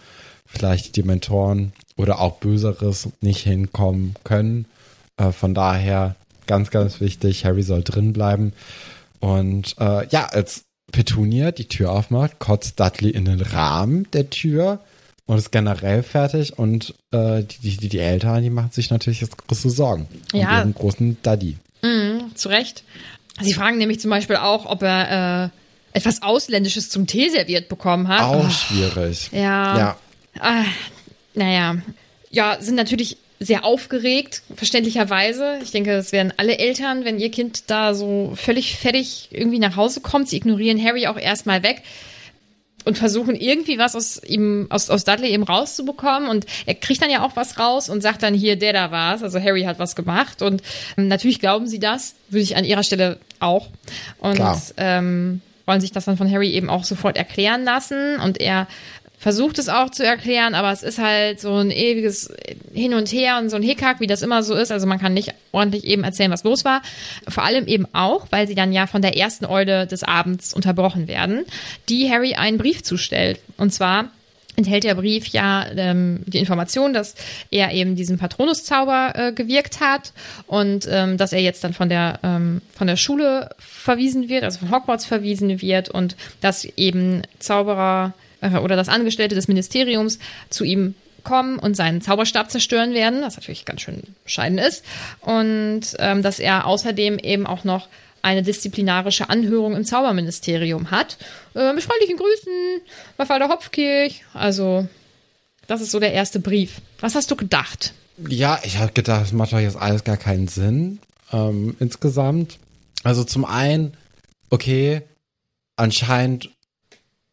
vielleicht die Mentoren oder auch Böseres nicht hinkommen können. Äh, von daher ganz, ganz wichtig, Harry soll drin bleiben. Und äh, ja, als Petunia die Tür aufmacht, kotzt Dudley in den Rahmen der Tür und ist generell fertig und äh, die, die, die Eltern, die machen sich natürlich jetzt große Sorgen Ja. um ihren großen Daddy. Mhm, zu Recht. Sie fragen nämlich zum Beispiel auch, ob er äh, etwas Ausländisches zum Tee serviert bekommen hat. Auch Oh, schwierig. ja. Ja. Ah, naja. Ja, sind natürlich sehr aufgeregt, verständlicherweise. Ich denke, das werden alle Eltern, wenn ihr Kind da so völlig fertig irgendwie nach Hause kommt. Sie ignorieren Harry auch erstmal weg und versuchen irgendwie was aus ihm, aus, aus Dudley eben rauszubekommen. Und er kriegt dann ja auch was raus und sagt dann hier, der da war's. Also Harry hat was gemacht. Und ähm, natürlich glauben sie das, würde ich an ihrer Stelle auch. Und Klar. ähm, wollen sich das dann von Harry eben auch sofort erklären lassen. Und er versucht es auch zu erklären, aber es ist halt so ein ewiges Hin und Her und so ein Hickhack, wie das immer so ist. Also man kann nicht ordentlich eben erzählen, was los war. Vor allem eben auch, weil sie dann ja von der ersten Eule des Abends unterbrochen werden, die Harry einen Brief zustellt. Und zwar enthält der Brief ja ähm, die Information, dass er eben diesen Patronuszauber äh, gewirkt hat und ähm, dass er jetzt dann von der ähm, von der Schule verwiesen wird, also von Hogwarts verwiesen wird und dass eben Zauberer oder das Angestellte des Ministeriums zu ihm kommen und seinen Zauberstab zerstören werden, was natürlich ganz schön bescheiden ist und ähm, dass er außerdem eben auch noch eine disziplinarische Anhörung im Zauberministerium hat. Äh, mit freundlichen Grüßen, Mafalda Hopfkirch. Also, das ist so der erste Brief. Was hast du gedacht? Ja, ich habe gedacht, das macht doch jetzt alles gar keinen Sinn ähm, insgesamt. Also zum einen, okay, anscheinend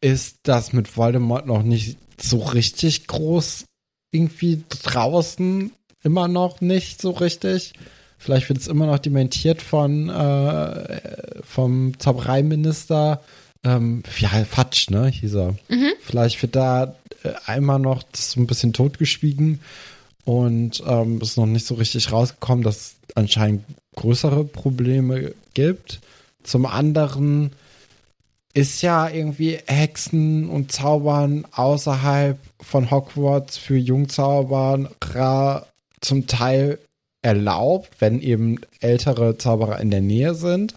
ist das mit Voldemort noch nicht so richtig groß irgendwie draußen, immer noch nicht so richtig. Vielleicht wird es immer noch dementiert von äh, vom Zaubereiminister. Ähm, ja, Fatsch, ne, hieß er. Vielleicht wird da äh, einmal noch so ein bisschen totgeschwiegen und ähm, ist noch nicht so richtig rausgekommen, dass es anscheinend größere Probleme gibt. Zum anderen ist ja irgendwie Hexen und Zaubern außerhalb von Hogwarts für Jungzauberer zum Teil erlaubt, wenn eben ältere Zauberer in der Nähe sind.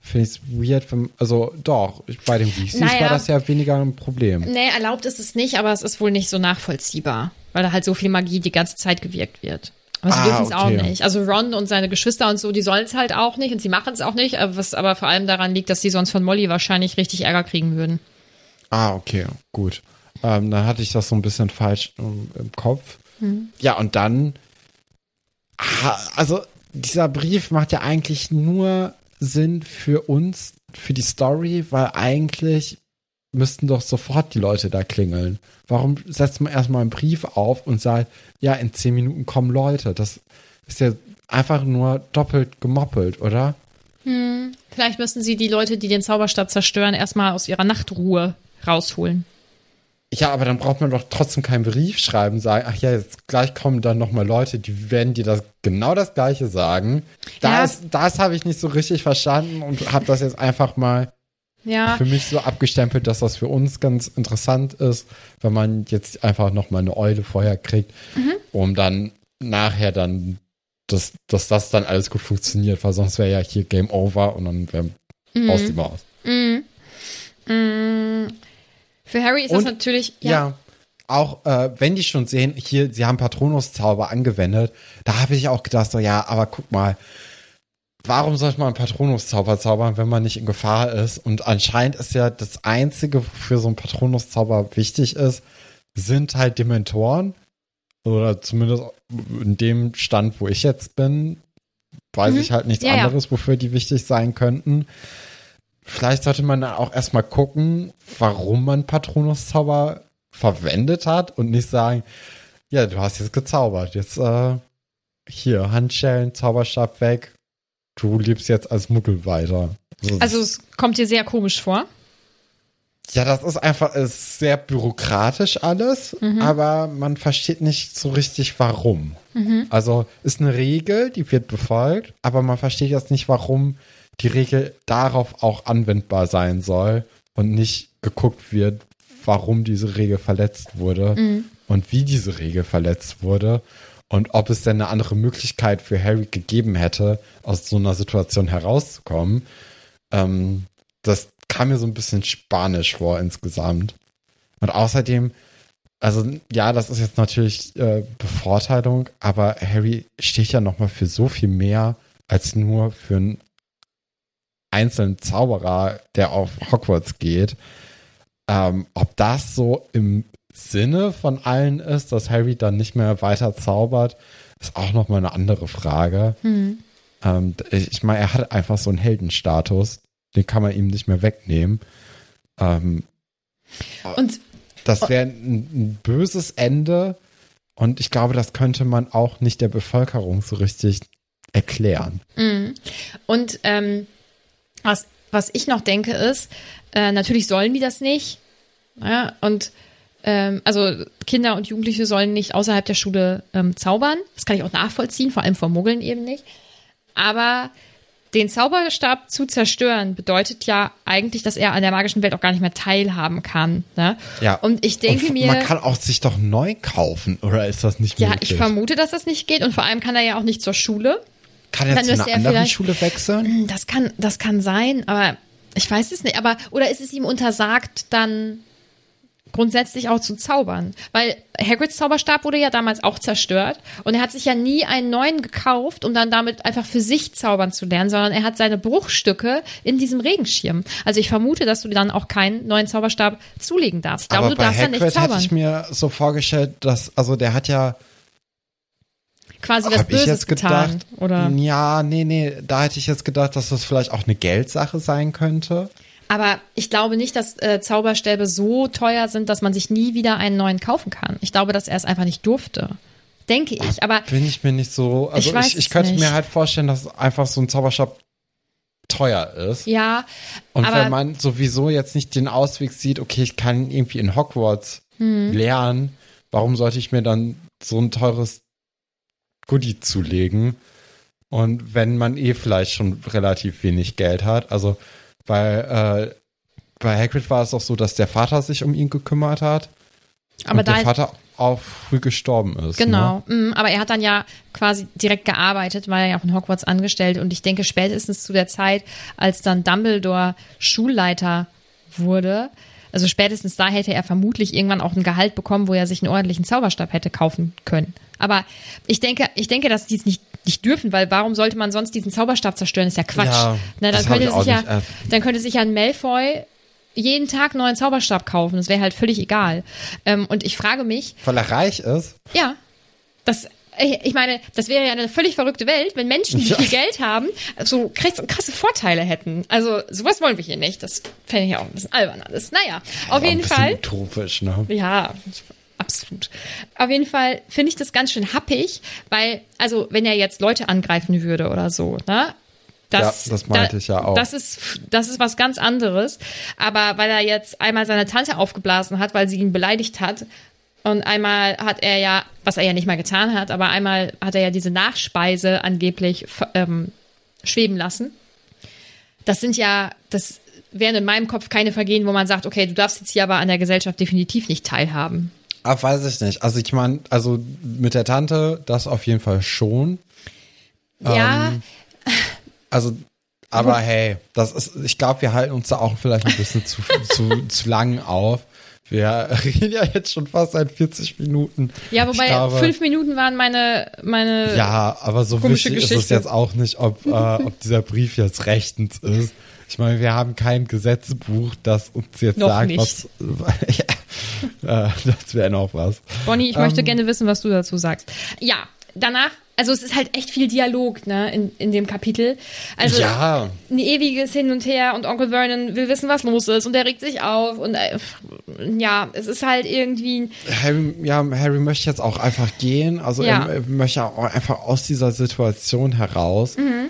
Finde ich es weird, wenn, also doch, bei den Weasleys Naja. war das ja weniger ein Problem. Nee, erlaubt ist es nicht, aber es ist wohl nicht so nachvollziehbar, weil da halt so viel Magie die ganze Zeit gewirkt wird. Sie Ah, dürfen es auch okay. nicht. Also Ron und seine Geschwister und so, die sollen es halt auch nicht und sie machen es auch nicht, aber was aber vor allem daran liegt, dass sie sonst von Molly wahrscheinlich richtig Ärger kriegen würden. Ah, okay, gut. Ähm, dann hatte ich das so ein bisschen falsch im, im Kopf. Ja, und dann, also dieser Brief macht ja eigentlich nur Sinn für uns, für die Story, weil eigentlich müssten doch sofort die Leute da klingeln. Warum setzt man erstmal einen Brief auf und sagt, ja, in zehn Minuten kommen Leute? Das ist ja einfach nur doppelt gemoppelt, oder? Vielleicht müssen sie die Leute, die den Zauberstab zerstören, erstmal aus ihrer Nachtruhe rausholen. Ja, aber dann braucht man doch trotzdem keinen Brief schreiben, sagen, ach ja, jetzt gleich kommen dann nochmal Leute, die werden dir das genau das gleiche sagen. Ja. Das, das habe ich nicht so richtig verstanden und habe das jetzt einfach mal Ja, für mich so abgestempelt, dass das für uns ganz interessant ist, wenn man jetzt einfach nochmal eine Eule vorher kriegt, Mhm. um dann nachher dann, dass, dass das dann alles gut funktioniert, weil sonst wäre ja hier Game Over und dann wäre Mhm. aus die Maus. für Harry ist Und- das natürlich. Ja. Auch äh, wenn die schon sehen, hier, sie haben Patronuszauber angewendet, da habe ich auch gedacht, so ja, aber guck mal, warum sollte man einen Patronuszauber zaubern, wenn man nicht in Gefahr ist? Und anscheinend ist ja das Einzige, wofür so ein Patronuszauber wichtig ist, sind halt Dementoren. Oder zumindest in dem Stand, wo ich jetzt bin, weiß ich halt nichts ja. anderes, wofür die wichtig sein könnten. Vielleicht sollte man dann auch erstmal gucken, warum man Patronuszauber verwendet hat und nicht sagen, ja, du hast jetzt gezaubert, jetzt äh, hier, Handschellen, Zauberstab weg, du lebst jetzt als Muggel weiter. So, Also es kommt dir sehr komisch vor. ja, das ist einfach ist sehr bürokratisch alles, aber man versteht nicht so richtig warum. Also ist eine Regel, die wird befolgt, aber man versteht jetzt nicht, warum die Regel darauf auch anwendbar sein soll und nicht geguckt wird, warum diese Regel verletzt wurde und wie diese Regel verletzt wurde und ob es denn eine andere Möglichkeit für Harry gegeben hätte, aus so einer Situation herauszukommen. Ähm, das kam mir so ein bisschen spanisch vor insgesamt. Und außerdem, also ja, das ist jetzt natürlich äh, Bevorteilung, aber Harry steht ja nochmal für so viel mehr als nur für einen einzelnen Zauberer, der auf Hogwarts geht. Ähm, ob das so im Sinne von allen ist, dass Harry dann nicht mehr weiter zaubert, ist auch nochmal eine andere Frage. Hm. Ähm, ich meine, er hat einfach so einen Heldenstatus, den kann man ihm nicht mehr wegnehmen. Ähm, Und das wäre ein, ein böses Ende und ich glaube, das könnte man auch nicht der Bevölkerung so richtig erklären. Mhm. Und ähm, was, was ich noch denke ist, äh, natürlich sollen die das nicht. Ja, und ähm, also Kinder und Jugendliche sollen nicht außerhalb der Schule ähm, zaubern. Das kann ich auch nachvollziehen, vor allem vor Muggeln eben nicht. Aber den Zauberstab zu zerstören bedeutet ja eigentlich, dass er an der magischen Welt auch gar nicht mehr teilhaben kann. Ne? Ja. Und ich denke und mir. Man kann auch sich doch neu kaufen, oder ist das nicht ja, möglich? ich vermute, dass das nicht geht. Und vor allem kann er ja auch nicht zur Schule. Kann er Dann zu einer er anderen Schule wechseln? Das kann, das kann sein, aber ich weiß es nicht. Aber, oder ist es ihm untersagt, dann grundsätzlich auch zu zaubern? Weil Hagrids Zauberstab wurde ja damals auch zerstört und er hat sich ja nie einen neuen gekauft, um dann damit einfach für sich zaubern zu lernen, sondern er hat seine Bruchstücke in diesem Regenschirm. Also ich vermute, dass du dann auch keinen neuen Zauberstab zulegen darfst. Ich glaube, Aber du bei darfst dann nicht Hagrid hätte zaubern. ich mir so vorgestellt, dass, also der hat ja, Quasi was hab ich Böses jetzt getan. gedacht, Oder? ja, nee, nee, da hätte ich jetzt gedacht, dass das vielleicht auch eine Geldsache sein könnte. Aber ich glaube nicht, dass äh, Zauberstäbe so teuer sind, dass man sich nie wieder einen neuen kaufen kann. Ich glaube, dass er es einfach nicht durfte. Denke ich. Aber Bin ich mir nicht so, also Ich ich, ich, es könnte nicht. mir halt vorstellen, dass einfach so ein Zauberstab teuer ist. ja, Und aber wenn man sowieso jetzt nicht den Ausweg sieht, okay, ich kann irgendwie in Hogwarts Hm. lernen, warum sollte ich mir dann so ein teures Goodie zulegen? Und wenn man eh vielleicht schon relativ wenig Geld hat, also bei, äh, bei Hagrid war es auch so, dass der Vater sich um ihn gekümmert hat aber und der Vater auch früh gestorben ist. Ne? genau. Mm, Aber er hat dann ja quasi direkt gearbeitet, war ja auch in Hogwarts angestellt und ich denke spätestens zu der Zeit, als dann Dumbledore Schulleiter wurde, also spätestens da hätte er vermutlich irgendwann auch ein Gehalt bekommen, wo er sich einen ordentlichen Zauberstab hätte kaufen können. Aber ich denke, ich denke, dass die es nicht, nicht dürfen, weil warum sollte man sonst diesen Zauberstab zerstören? ist ja Quatsch. Ja, Na, dann das könnte sich ja, nicht, äh, dann könnte sich ja ein Malfoy jeden Tag einen neuen Zauberstab kaufen. Das wäre halt völlig egal. Ähm, und ich frage mich, Weil er reich ist. ja, das, ich ich meine, das wäre ja eine völlig verrückte Welt, wenn Menschen, die Ja. viel Geld haben, so krass- krasse Vorteile hätten. Also sowas wollen wir hier nicht. Das fände ich auch ein bisschen albern alles. Naja, auf ein jeden Fall. utopisch, ne? Ja, absolut. Auf jeden Fall finde ich das ganz schön happig, weil, also, wenn er jetzt Leute angreifen würde oder so, ne? Das, Ja, das meinte ich ja auch. Das ist, das ist was ganz anderes. Aber weil er jetzt einmal seine Tante aufgeblasen hat, weil sie ihn beleidigt hat, und einmal hat er ja, was er ja nicht mal getan hat, aber einmal hat er ja diese Nachspeise angeblich ähm, schweben lassen. Das sind ja, das wären in meinem Kopf keine Vergehen, wo man sagt, okay, du darfst jetzt hier aber an der Gesellschaft definitiv nicht teilhaben. Ah, weiß ich nicht. Also ich meine, also mit der Tante, das auf jeden Fall schon. Ja, Ähm, Also, aber hey, das ist, ich glaube, wir halten uns da auch vielleicht ein bisschen zu, *laughs* zu, zu lang auf. Wir reden ja jetzt schon fast seit 40 Minuten. ja, wobei glaube, fünf Minuten waren meine, meine. Ja, aber so wichtig ist es Geschichte. jetzt auch nicht, ob, äh, ob dieser Brief jetzt rechtens ist. Ich meine, wir haben kein Gesetzbuch, das uns jetzt Noch sagt, nicht. was. *laughs* ja, äh, das wäre noch was. Bonnie, ich Ähm. möchte gerne wissen, was du dazu sagst. Ja, danach, also es ist halt echt viel Dialog, ne, in, in dem Kapitel. Also Ja. ein ewiges Hin und Her und Onkel Vernon will wissen, was los ist und er regt sich auf und äh, ja, es ist halt irgendwie, Harry, ja, Harry möchte jetzt auch einfach gehen. Also Ja. er, er möchte auch einfach aus dieser Situation heraus. Und, Mhm.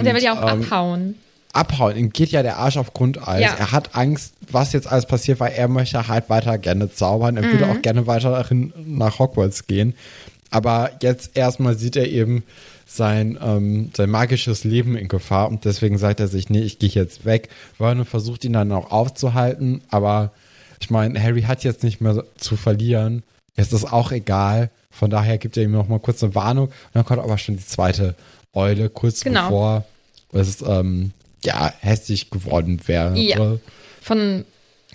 und er will ja auch ähm, abhauen. Abhauen. Ihm geht ja der Arsch auf Grundeis. Ja. Er hat Angst, was jetzt alles passiert, weil er möchte halt weiter gerne zaubern. Er Mhm. würde auch gerne weiterhin nach Hogwarts gehen. Aber jetzt erstmal sieht er eben sein, ähm, sein magisches Leben in Gefahr und deswegen sagt er sich, nee, ich gehe jetzt weg. Vernon versucht ihn dann auch aufzuhalten, aber ich meine, Harry hat jetzt nicht mehr zu verlieren. Jetzt ist auch egal. Von daher gibt er ihm noch mal kurz eine Warnung und dann kommt aber schon die zweite Eule kurz Genau. bevor es ähm, ja, hässlich geworden wäre. Ja. Von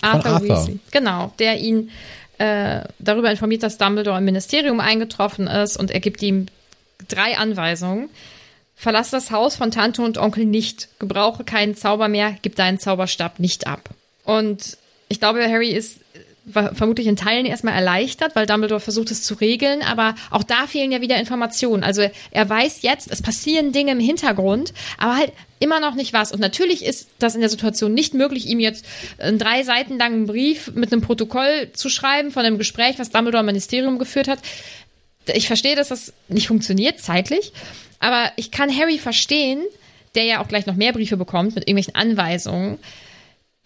Arthur, Arthur. Weasley. Genau, der ihn äh, darüber informiert, dass Dumbledore im Ministerium eingetroffen ist und er gibt ihm drei Anweisungen. Verlass das Haus von Tante und Onkel nicht. Gebrauche keinen Zauber mehr. Gib deinen Zauberstab nicht ab. Und ich glaube, Harry ist war vermutlich in Teilen erstmal erleichtert, weil Dumbledore versucht es zu regeln, aber auch da fehlen ja wieder Informationen. Also er weiß jetzt, es passieren Dinge im Hintergrund, aber halt immer noch nicht was. Und natürlich ist das in der Situation nicht möglich, ihm jetzt einen drei Seiten langen Brief mit einem Protokoll zu schreiben von einem Gespräch, was Dumbledore im Ministerium geführt hat. Ich verstehe, dass das nicht funktioniert zeitlich, aber ich kann Harry verstehen, der ja auch gleich noch mehr Briefe bekommt mit irgendwelchen Anweisungen,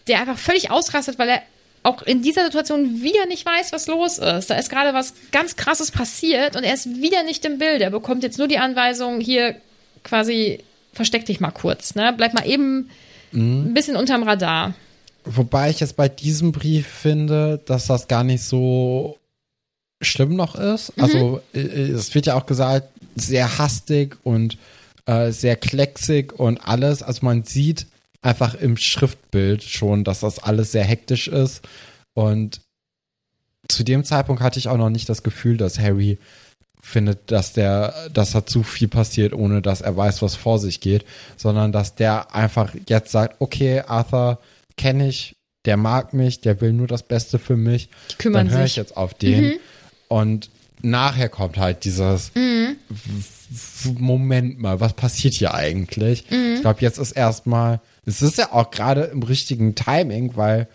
der einfach völlig ausrastet, weil er auch in dieser Situation wieder nicht weiß, was los ist. Da ist gerade was ganz Krasses passiert und er ist wieder nicht im Bild. Er bekommt jetzt nur die Anweisung, hier quasi versteck dich mal kurz, ne? Bleib mal eben ein bisschen unterm Radar. Wobei ich es bei diesem Brief finde, dass das gar nicht so schlimm noch ist. Also äh, es wird ja auch gesagt, sehr hastig und äh, sehr klecksig und alles. Also man sieht einfach im Schriftbild schon, dass das alles sehr hektisch ist. Und zu dem Zeitpunkt hatte ich auch noch nicht das Gefühl, dass Harry findet, dass der, dass da zu viel passiert, ohne dass er weiß, was vor sich geht, sondern dass der einfach jetzt sagt, okay, Arthur kenne ich, der mag mich, der will nur das Beste für mich, Die kümmern dann höre ich jetzt auf den. Und nachher kommt halt dieses w- Moment mal, was passiert hier eigentlich? Ich glaube, jetzt ist erstmal, es ist ja auch gerade im richtigen Timing, weil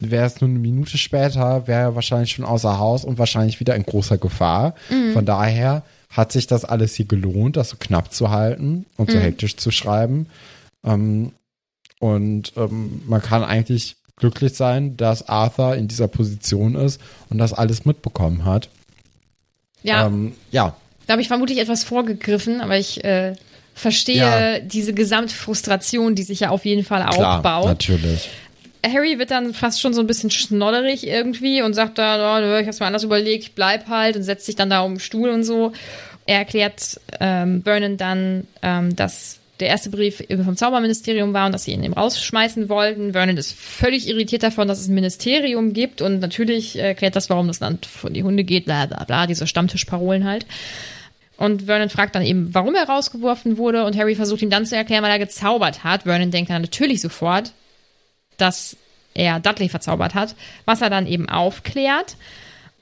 wäre es nur eine Minute später, wäre er wahrscheinlich schon außer Haus und wahrscheinlich wieder in großer Gefahr. Von daher hat sich das alles hier gelohnt, das so knapp zu halten und so hektisch zu schreiben. Ähm, und ähm, man kann eigentlich glücklich sein, dass Arthur in dieser Position ist und das alles mitbekommen hat. Ja, Ähm, ja. da habe ich vermutlich etwas vorgegriffen, aber ich äh, verstehe Ja. diese Gesamtfrustration, die sich ja auf jeden Fall Klar, aufbaut. natürlich. Harry wird dann fast schon so ein bisschen schnodderig irgendwie und sagt da, oh, ich hab's mir anders überlegt, ich bleib halt und setzt sich dann da um den Stuhl und so. Er erklärt ähm, Vernon dann, ähm, dass der erste Brief vom Zauberministerium war und dass sie ihn eben rausschmeißen wollten. Vernon ist völlig irritiert davon, dass es ein Ministerium gibt und natürlich erklärt das, warum das Land von die Hunde geht, bla bla bla, diese Stammtischparolen halt. Und Vernon fragt dann eben, warum er rausgeworfen wurde und Harry versucht ihm dann zu erklären, weil er gezaubert hat. Vernon denkt dann natürlich sofort, dass er Dudley verzaubert hat, was er dann eben aufklärt.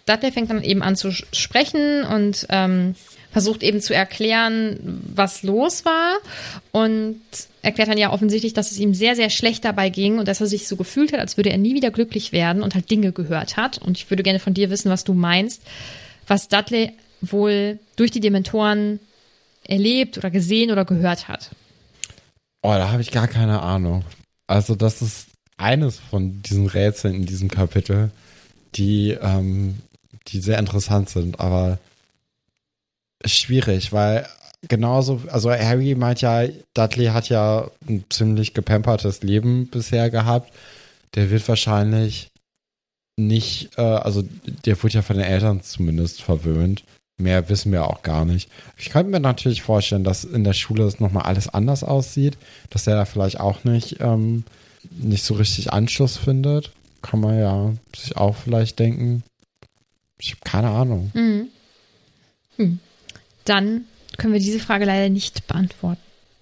Dudley fängt dann eben an zu sprechen und ähm, versucht eben zu erklären, was los war und erklärt dann ja offensichtlich, dass es ihm sehr, sehr schlecht dabei ging und dass er sich so gefühlt hat, als würde er nie wieder glücklich werden und halt Dinge gehört hat. Und ich würde gerne von dir wissen, was du meinst, was Dudley wohl durch die Dementoren erlebt oder gesehen oder gehört hat. Oh, da habe ich gar keine Ahnung. Also das ist eines von diesen Rätseln in diesem Kapitel, die, ähm, die sehr interessant sind, aber schwierig, weil genauso, also Harry meint ja, Dudley hat ja ein ziemlich gepampertes Leben bisher gehabt. Der wird wahrscheinlich nicht, äh, also der wurde ja von den Eltern zumindest verwöhnt. Mehr wissen wir auch gar nicht. Ich könnte mir natürlich vorstellen, dass in der Schule das nochmal alles anders aussieht, dass er da vielleicht auch nicht, ähm, nicht so richtig Anschluss findet. Kann man ja sich auch vielleicht denken. Ich habe keine Ahnung. dann können wir diese Frage leider nicht beantworten.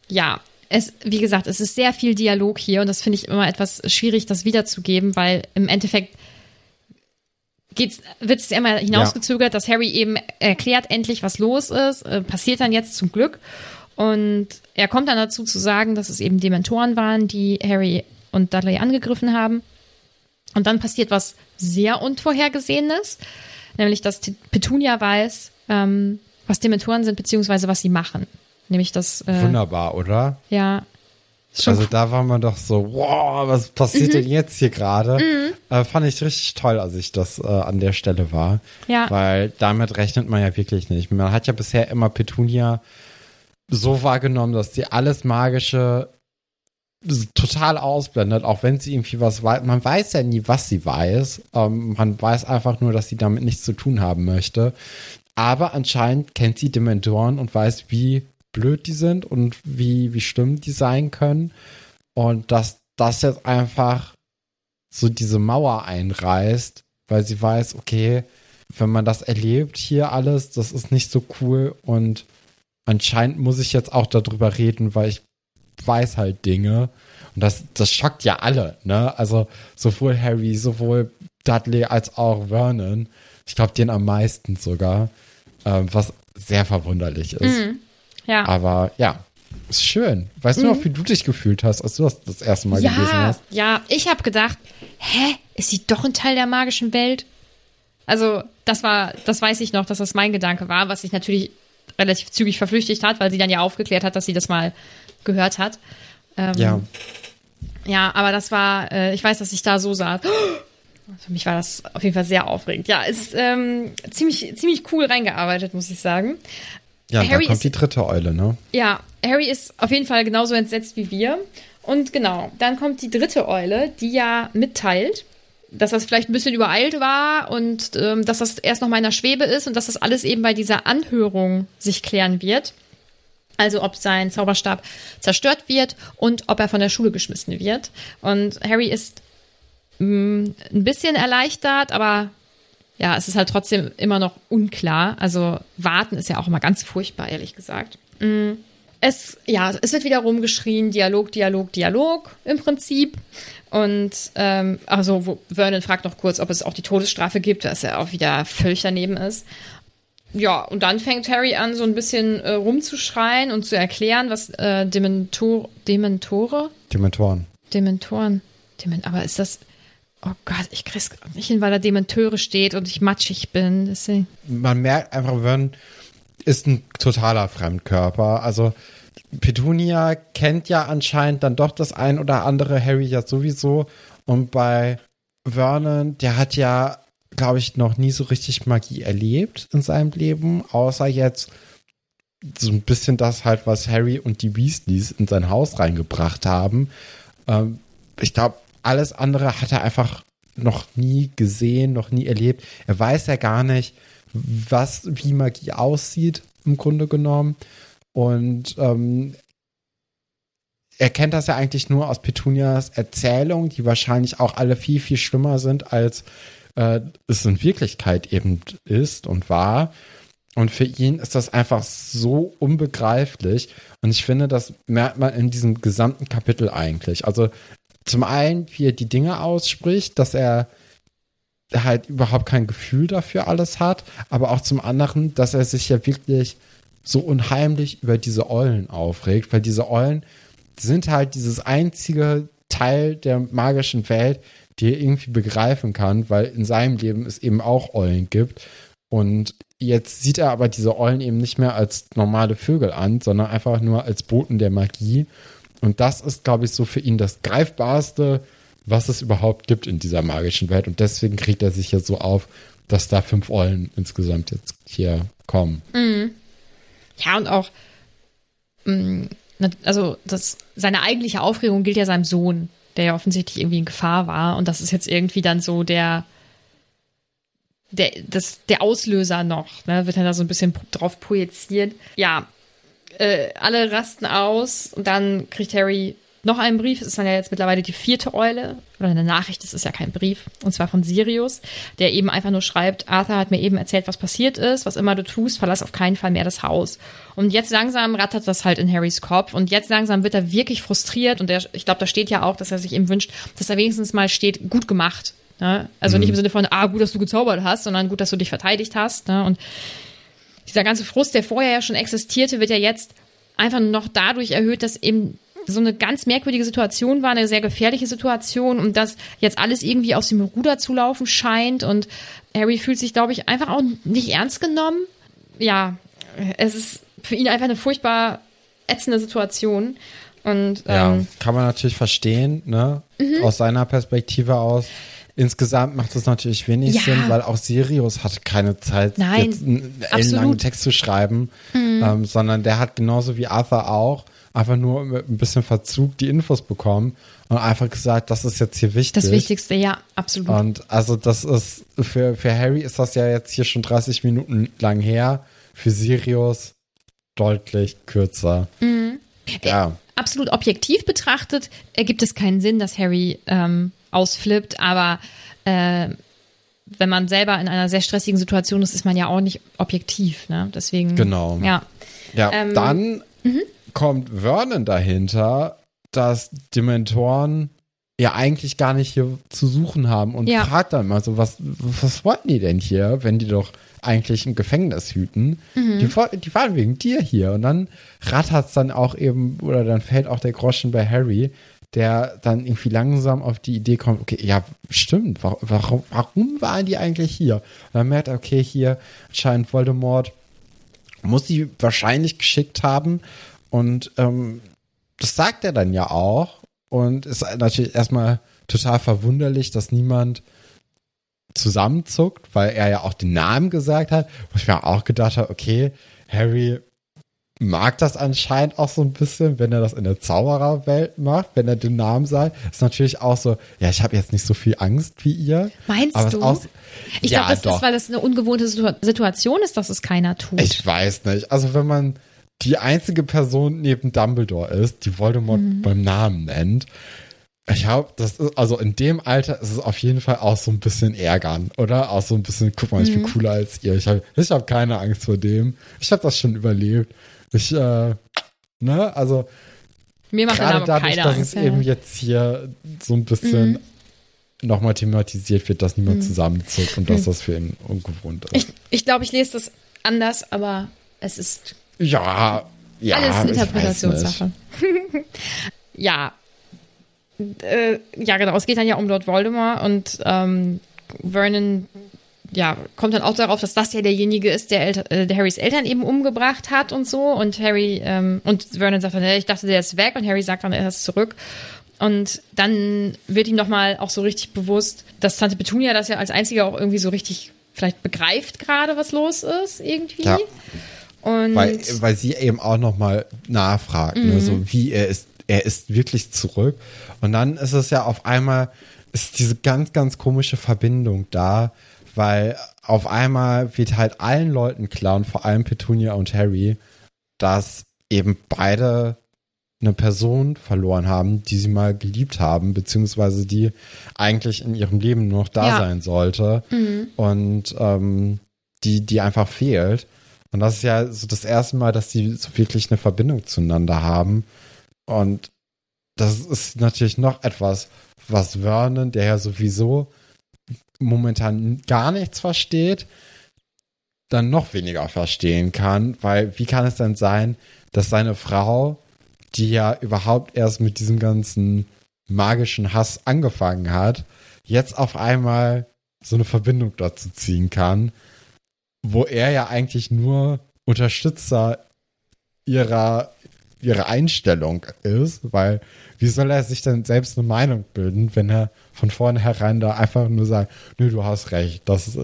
Ja, es, wie gesagt, es ist sehr viel Dialog hier und das finde ich immer etwas schwierig, das wiederzugeben, weil im Endeffekt wird es immer hinausgezögert, dass Harry eben erklärt endlich, was los ist, äh, passiert dann jetzt zum Glück und er kommt dann dazu zu sagen, dass es eben Dementoren waren, die Harry und Dudley angegriffen haben und dann passiert was sehr Unvorhergesehenes, nämlich dass Petunia weiß, ähm, was Dementoren sind, beziehungsweise was sie machen. Nämlich das, äh, Wunderbar, oder? ja. Also da war man doch so, wow, was passiert denn jetzt hier gerade? Äh, fand ich richtig toll, als ich das äh, an der Stelle war. Ja. Weil damit rechnet man ja wirklich nicht. Man hat ja bisher immer Petunia so wahrgenommen, dass sie alles Magische total ausblendet, auch wenn sie irgendwie was weiß. Man weiß ja nie, was sie weiß. Ähm, man weiß einfach nur, dass sie damit nichts zu tun haben möchte. Aber anscheinend kennt sie Dementoren und weiß, wie blöd die sind und wie, wie schlimm die sein können. Und dass das jetzt einfach so diese Mauer einreißt, weil sie weiß, okay, wenn man das erlebt hier alles, das ist nicht so cool und anscheinend muss ich jetzt auch darüber reden, weil ich weiß halt Dinge. Und das, das schockt ja alle, ne? Also sowohl Harry, sowohl Dudley als auch Vernon. Ich glaube, den am meisten sogar. Ähm, was sehr verwunderlich ist. Mhm. Ja. Aber ja, ist schön. Weißt mhm. du noch, wie du dich gefühlt hast, als du das das erste Mal ja, gelesen hast? Ja, ich habe gedacht, hä, ist sie doch ein Teil der magischen Welt? Also, das war, das weiß ich noch, dass das mein Gedanke war, was sich natürlich relativ zügig verflüchtigt hat, weil sie dann ja aufgeklärt hat, dass sie das mal gehört hat. Ähm, ja. Ja, aber das war, äh, ich weiß, dass ich da so saß. *gasps* Für mich war das auf jeden Fall sehr aufregend. Ja, ist ähm, ziemlich, ziemlich cool reingearbeitet, muss ich sagen. Ja, Harry da kommt ist, die dritte Eule, ne? Ja, Harry ist auf jeden Fall genauso entsetzt wie wir. Und genau, dann kommt die dritte Eule, die ja mitteilt, dass das vielleicht ein bisschen übereilt war und ähm, dass das erst noch mal in der Schwebe ist und dass das alles eben bei dieser Anhörung sich klären wird. Also ob sein Zauberstab zerstört wird und ob er von der Schule geschmissen wird. Und Harry ist mh, mm, ein bisschen erleichtert, aber ja, es ist halt trotzdem immer noch unklar. Also warten ist ja auch immer ganz furchtbar, ehrlich gesagt. Mhm. Es, ja, es wird wieder rumgeschrien, Dialog, Dialog, Dialog im Prinzip. Und ähm, also Vernon fragt noch kurz, ob es auch die Todesstrafe gibt, was ja auch wieder völlig daneben ist. Ja, und dann fängt Harry an, so ein bisschen äh, rumzuschreien und zu erklären, was äh, Dementor, Dementore? Dementoren. Dementoren. Dement, aber ist das, Oh Gott, ich krieg's nicht hin, weil da Dementeure steht und ich matschig bin. Deswegen. Man merkt einfach, Vern ist ein totaler Fremdkörper. Also Petunia kennt ja anscheinend dann doch das ein oder andere, Harry ja sowieso. Und bei Vernon, der hat ja, glaube ich, noch nie so richtig Magie erlebt in seinem Leben, außer jetzt so ein bisschen das halt, was Harry und die Weasleys in sein Haus reingebracht haben. Ähm, ich glaube, alles andere hat er einfach noch nie gesehen, noch nie erlebt. Er weiß ja gar nicht, was, wie Magie aussieht, im Grunde genommen. Und ähm, er kennt das ja eigentlich nur aus Petunias Erzählung, die wahrscheinlich auch alle viel, viel schlimmer sind, als äh, es in Wirklichkeit eben ist und war. Und für ihn ist das einfach so unbegreiflich. Und ich finde, das merkt man in diesem gesamten Kapitel eigentlich. Also zum einen, wie er die Dinge ausspricht, dass er halt überhaupt kein Gefühl dafür alles hat, aber auch zum anderen, dass er sich ja wirklich so unheimlich über diese Eulen aufregt, weil diese Eulen sind halt dieses einzige Teil der magischen Welt, die er irgendwie begreifen kann, weil in seinem Leben es eben auch Eulen gibt. Und jetzt sieht er aber diese Eulen eben nicht mehr als normale Vögel an, sondern einfach nur als Boten der Magie. Und das ist, glaube ich, so für ihn das Greifbarste, was es überhaupt gibt in dieser magischen Welt. Und deswegen kriegt er sich jetzt so auf, dass da fünf Eulen insgesamt jetzt hier kommen. Mhm. Ja, und auch, mm, also das, seine eigentliche Aufregung gilt ja seinem Sohn, der ja offensichtlich irgendwie in Gefahr war. Und das ist jetzt irgendwie dann so der, der, das, der Auslöser noch, ne, wird dann da so ein bisschen drauf projiziert. Ja, äh, alle rasten aus und dann kriegt Harry noch einen Brief. Es ist dann ja jetzt mittlerweile die vierte Eule oder eine Nachricht. Es ist ja kein Brief. Und zwar von Sirius, der eben einfach nur schreibt, Arthur hat mir eben erzählt, was passiert ist. Was immer du tust, verlass auf keinen Fall mehr das Haus. Und jetzt langsam rattert das halt in Harrys Kopf. Und jetzt langsam wird er wirklich frustriert. Und der, ich glaube, da steht ja auch, dass er sich eben wünscht, dass er wenigstens mal steht, gut gemacht. Ne? Also mhm. nicht im Sinne von, ah, gut, dass du gezaubert hast, sondern gut, dass du dich verteidigt hast. Ne? Und dieser ganze Frust, der vorher ja schon existierte, wird ja jetzt einfach noch dadurch erhöht, dass eben so eine ganz merkwürdige Situation war, eine sehr gefährliche Situation und dass jetzt alles irgendwie aus dem Ruder zu laufen scheint und Harry fühlt sich, glaube ich, einfach auch nicht ernst genommen. Ja, es ist für ihn einfach eine furchtbar ätzende Situation. Und, ähm, ja, kann man natürlich verstehen, ne? Mhm. Aus seiner Perspektive aus. Insgesamt macht es natürlich wenig ja. Sinn, weil auch Sirius hat keine Zeit, Nein, jetzt einen ellenlangen Text zu schreiben, mhm. ähm, sondern der hat genauso wie Arthur auch einfach nur mit ein bisschen Verzug die Infos bekommen und einfach gesagt, das ist jetzt hier wichtig. Das Wichtigste, ja, absolut. Und also das ist, für, für Harry ist das ja jetzt hier schon 30 Minuten lang her, für Sirius deutlich kürzer. Mhm. Ja. Äh, absolut objektiv betrachtet ergibt es keinen Sinn, dass Harry ähm, ausflippt, aber äh, wenn man selber in einer sehr stressigen Situation ist, ist man ja auch nicht objektiv. Ne? Deswegen. Genau. Ja. Ja, Ähm, dann kommt Vernon dahinter, dass Dementoren ja eigentlich gar nicht hier zu suchen haben und Ja. fragt dann mal so, was, was wollten die denn hier, wenn die doch eigentlich im Gefängnis hüten? Die, woll- die waren wegen dir hier. Und dann rattert es dann auch eben, oder dann fällt auch der Groschen bei Harry, der dann irgendwie langsam auf die Idee kommt, okay, ja, stimmt, warum, warum, warum waren die eigentlich hier? Und dann merkt er, okay, hier scheint Voldemort muss sie wahrscheinlich geschickt haben. Und ähm, das sagt er dann ja auch. Und ist natürlich erstmal total verwunderlich, dass niemand zusammenzuckt, weil er ja auch den Namen gesagt hat. Wo ich mir auch gedacht habe, okay, Harry mag das anscheinend auch so ein bisschen, wenn er das in der Zaubererwelt macht, wenn er den Namen sagt. Ist natürlich auch so, ja, ich habe jetzt nicht so viel Angst wie ihr. Meinst du? Auch, Ich ja, glaube, das doch. ist, weil das eine ungewohnte Situ- Situation ist, dass es keiner tut. Ich weiß nicht. Also wenn man die einzige Person neben Dumbledore ist, die Voldemort Mhm. beim Namen nennt, ich glaube, das ist, also in dem Alter ist es auf jeden Fall auch so ein bisschen ärgern, oder? Auch so ein bisschen, guck mal, ich Mhm. bin cooler als ihr. Ich habe ich hab keine Angst vor dem. Ich habe das schon überlebt. Ich, äh, ne, also Mir macht gerade dadurch, dass Angst. es eben jetzt hier so ein bisschen Mhm. nochmal thematisiert wird, dass niemand zusammenzuckt und dass das für ihn ungewohnt ist. ich ich glaube, ich lese das anders, aber es ist ja, ja. alles. Interpretationssache. *laughs* ja. Äh, ja, genau. Es geht dann ja um Lord Voldemort und ähm, Vernon ja, kommt dann auch darauf, dass das ja derjenige ist, der, Elter, äh, der Harrys Eltern eben umgebracht hat und so. Und Harry, ähm, und Vernon sagt dann, "Äh, ich dachte, der ist weg. Und Harry sagt dann, er ist zurück. Und dann wird ihm nochmal auch so richtig bewusst, dass Tante Petunia das ja als einzige auch irgendwie so richtig vielleicht begreift gerade, was los ist, irgendwie. Ja. Und Weil, weil sie eben auch nochmal nachfragt, ne, so wie er ist, er ist wirklich zurück. Und dann ist es ja auf einmal, ist diese ganz, ganz komische Verbindung da, weil auf einmal wird halt allen Leuten klar und vor allem Petunia und Harry, dass eben beide eine Person verloren haben, die sie mal geliebt haben, beziehungsweise die eigentlich in ihrem Leben nur noch da Ja. sein sollte und ähm, die, die einfach fehlt. Und das ist ja so das erste Mal, dass die so wirklich eine Verbindung zueinander haben. Und das ist natürlich noch etwas, was Vernon, der ja sowieso momentan gar nichts versteht, dann noch weniger verstehen kann, weil wie kann es denn sein, dass seine Frau, die ja überhaupt erst mit diesem ganzen magischen Hass angefangen hat, jetzt auf einmal so eine Verbindung dazu ziehen kann, wo er ja eigentlich nur Unterstützer ihrer, ihrer Einstellung ist, weil wie soll er sich denn selbst eine Meinung bilden, wenn er von vornherein da einfach nur sagt, nö, du hast recht, das ist,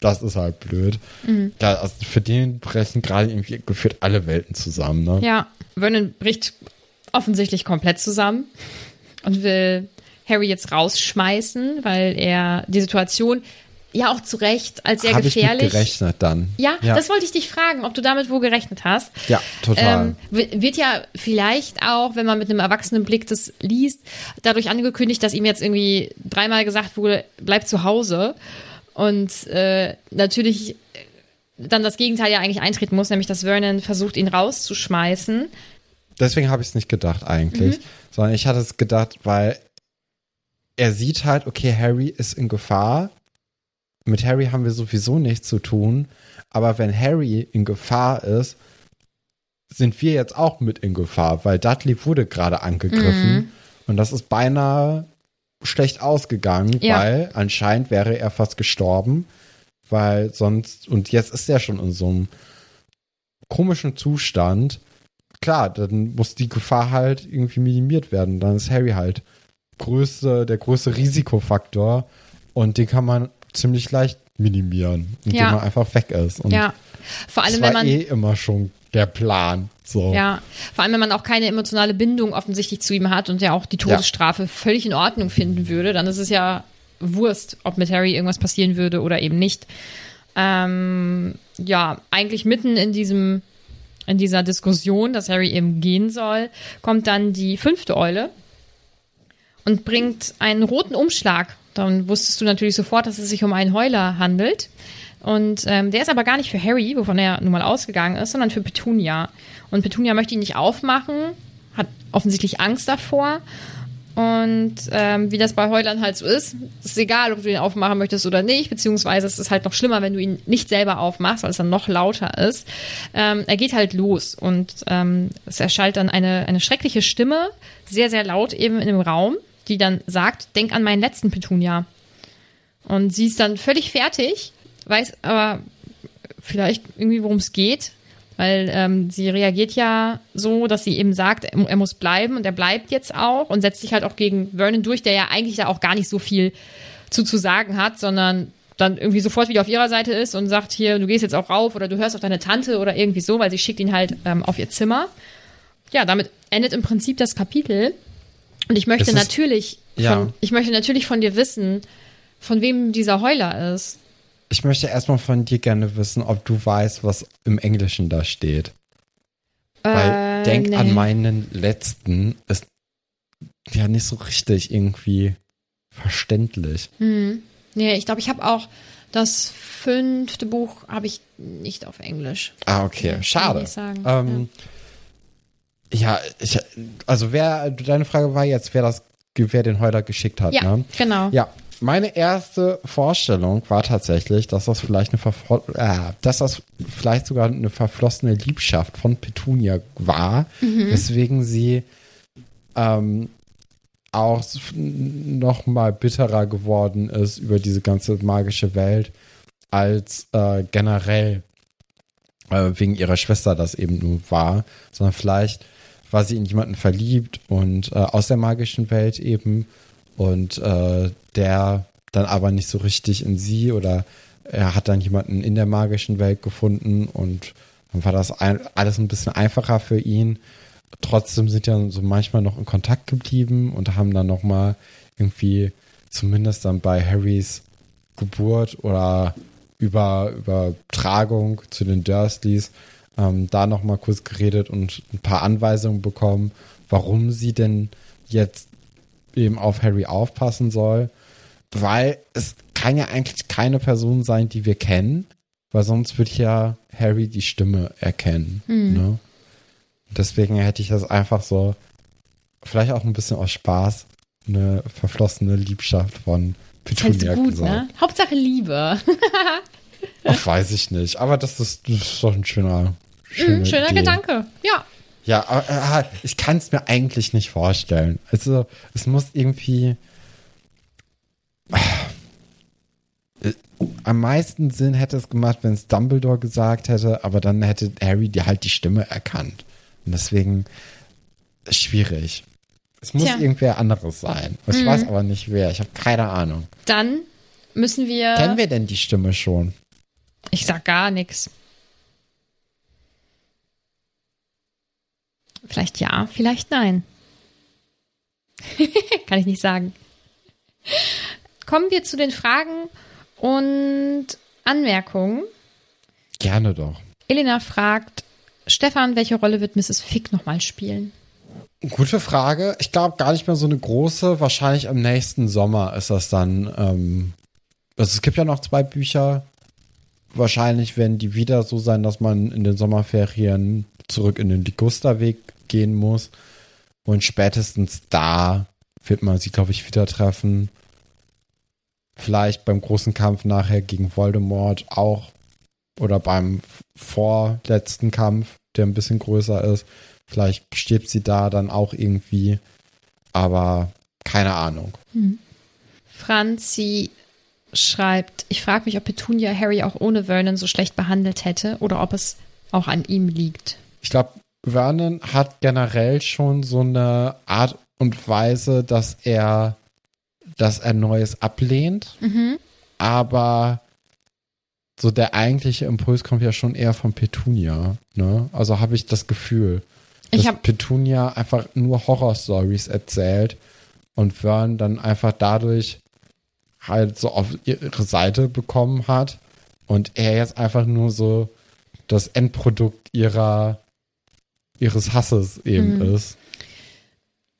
das ist halt blöd. Ja, also für den brechen gerade irgendwie geführt alle Welten zusammen, ne? Ja, Vernon bricht offensichtlich komplett zusammen und will Harry jetzt rausschmeißen, weil er die Situation ja auch zu Recht als sehr Habe ich mit gefährlich. gerechnet dann. ja, ja, das wollte ich dich fragen, ob du damit wohl gerechnet hast. ja total. Ähm, wi- wird ja vielleicht auch, wenn man mit einem erwachsenen Blick das liest, dadurch angekündigt, dass ihm jetzt irgendwie dreimal gesagt wurde, bleib zu Hause. Und äh, natürlich dann das Gegenteil ja eigentlich eintreten muss, nämlich dass Vernon versucht, ihn rauszuschmeißen. Deswegen habe ich es nicht gedacht eigentlich, Mhm. sondern ich hatte es gedacht, weil er sieht halt, okay, Harry ist in Gefahr. Mit Harry haben wir sowieso nichts zu tun, aber wenn Harry in Gefahr ist, sind wir jetzt auch mit in Gefahr, weil Dudley wurde gerade angegriffen Mhm. und das ist beinahe schlecht ausgegangen, Ja. weil anscheinend wäre er fast gestorben, weil sonst und jetzt ist er schon in so einem komischen Zustand. Klar, dann muss die Gefahr halt irgendwie minimiert werden. Dann ist Harry halt größte, der größte Risikofaktor und den kann man ziemlich leicht minimieren, indem Ja. man einfach weg ist. Und Ja. Vor allem, das wenn war man. eh immer schon der Plan. So. Ja, vor allem, wenn man auch keine emotionale Bindung offensichtlich zu ihm hat und ja auch die Todesstrafe völlig in Ordnung finden würde, dann ist es ja Wurst, ob mit Harry irgendwas passieren würde oder eben nicht. Ähm, ja, eigentlich mitten in diesem in dieser Diskussion, dass Harry eben gehen soll, kommt dann die fünfte Eule und bringt einen roten Umschlag. Dann wusstest du natürlich sofort, dass es sich um einen Heuler handelt. Und ähm, der ist aber gar nicht für Harry, wovon er nun mal ausgegangen ist, sondern für Petunia. Und Petunia möchte ihn nicht aufmachen, hat offensichtlich Angst davor. Und ähm, wie das bei Heulern halt so ist, ist egal, ob du ihn aufmachen möchtest oder nicht, beziehungsweise es ist halt noch schlimmer, wenn du ihn nicht selber aufmachst, weil es dann noch lauter ist. Ähm, er geht halt los und ähm, es erschallt dann eine, eine schreckliche Stimme, sehr, sehr laut eben in dem Raum, die dann sagt, denk an meinen letzten Petunia. Und sie ist dann völlig fertig, weiß aber vielleicht irgendwie, worum es geht, weil ähm, sie reagiert ja so, dass sie eben sagt, er, er, muss bleiben und er bleibt jetzt auch und setzt sich halt auch gegen Vernon durch, der ja eigentlich da auch gar nicht so viel zu, zu sagen hat, sondern dann irgendwie sofort wieder auf ihrer Seite ist und sagt hier, du gehst jetzt auch rauf oder du hörst auf deine Tante oder irgendwie so, weil sie schickt ihn halt ähm, auf ihr Zimmer. Ja, damit endet im Prinzip das Kapitel. Und ich möchte ist, natürlich, ja. von, ich möchte natürlich von dir wissen, von wem dieser Heuler ist. Ich möchte erstmal von dir gerne wissen, ob du weißt, was im Englischen da steht. Äh, Weil denk nee. an meinen letzten ist ja nicht so richtig irgendwie verständlich. Hm. Nee, ich glaube, ich habe auch das fünfte Buch habe ich nicht auf Englisch. Ah, okay. Schade. Ähm, ja. Ja, ich, also wer, deine Frage war jetzt, wer das, wer den Heuler geschickt hat, ja, ne? genau. Ja, meine erste Vorstellung war tatsächlich, dass das vielleicht eine äh, dass das vielleicht sogar eine verflossene Liebschaft von Petunia war, mhm. weswegen sie ähm, auch noch mal bitterer geworden ist über diese ganze magische Welt als äh, generell äh, wegen ihrer Schwester das eben nur war, sondern vielleicht war sie in jemanden verliebt und äh, aus der magischen Welt eben und äh, der dann aber nicht so richtig in sie oder er hat dann jemanden in der magischen Welt gefunden und dann war das ein, alles ein bisschen einfacher für ihn. Trotzdem sind ja so manchmal noch in Kontakt geblieben und haben dann noch mal irgendwie zumindest dann bei Harrys Geburt oder über Übertragung zu den Dursleys ähm, da noch mal kurz geredet und ein paar Anweisungen bekommen, warum sie denn jetzt eben auf Harry aufpassen soll, weil es kann ja eigentlich keine Person sein, die wir kennen, weil sonst würde ja Harry die Stimme erkennen. Hm. Ne? Deswegen hätte ich das einfach so, vielleicht auch ein bisschen aus Spaß, eine verflossene Liebschaft von Petunia gut, gesagt. Ne? Hauptsache Liebe. *laughs* Ach, weiß ich nicht. Aber das ist, das ist doch ein schöner, schöner, mm, schöner Gedanke. Ja. Ja, aber äh, ich kann es mir eigentlich nicht vorstellen. Also, es muss irgendwie. Äh, am meisten Sinn hätte es gemacht, wenn es Dumbledore gesagt hätte, aber dann hätte Harry die halt die Stimme erkannt. Und deswegen schwierig. Es muss Tja. irgendwer anderes sein. Ich mhm. weiß aber nicht wer. Ich habe keine Ahnung. Dann müssen wir. Kennen wir denn die Stimme schon? Ich sag gar nichts. Vielleicht ja, vielleicht nein. *laughs* Kann ich nicht sagen. Kommen wir zu den Fragen und Anmerkungen. Gerne doch. Elena fragt, Stefan, welche Rolle wird Mrs. Fick nochmal spielen? Gute Frage. Ich glaube gar nicht mehr so eine große. Wahrscheinlich im nächsten Sommer ist das dann. Ähm, also es gibt ja noch zwei Bücher. Wahrscheinlich werden die wieder so sein, dass man in den Sommerferien zurück in den Ligusterweg gehen muss. Und spätestens da wird man sie, glaube ich, wieder treffen. Vielleicht beim großen Kampf nachher gegen Voldemort auch. Oder beim vorletzten Kampf, der ein bisschen größer ist. Vielleicht stirbt sie da dann auch irgendwie. Aber keine Ahnung. Hm. Franzi schreibt, ich frage mich, ob Petunia Harry auch ohne Vernon so schlecht behandelt hätte oder ob es auch an ihm liegt. Ich glaube, Vernon hat generell schon so eine Art und Weise, dass er, dass er Neues ablehnt. Mhm. Aber so der eigentliche Impuls kommt ja schon eher von Petunia. Ne? Also habe ich das Gefühl, dass Petunia einfach nur Horror-Stories erzählt und Vern dann einfach dadurch halt so auf ihre Seite bekommen hat und er jetzt einfach nur so das Endprodukt ihrer ihres Hasses eben mhm. ist.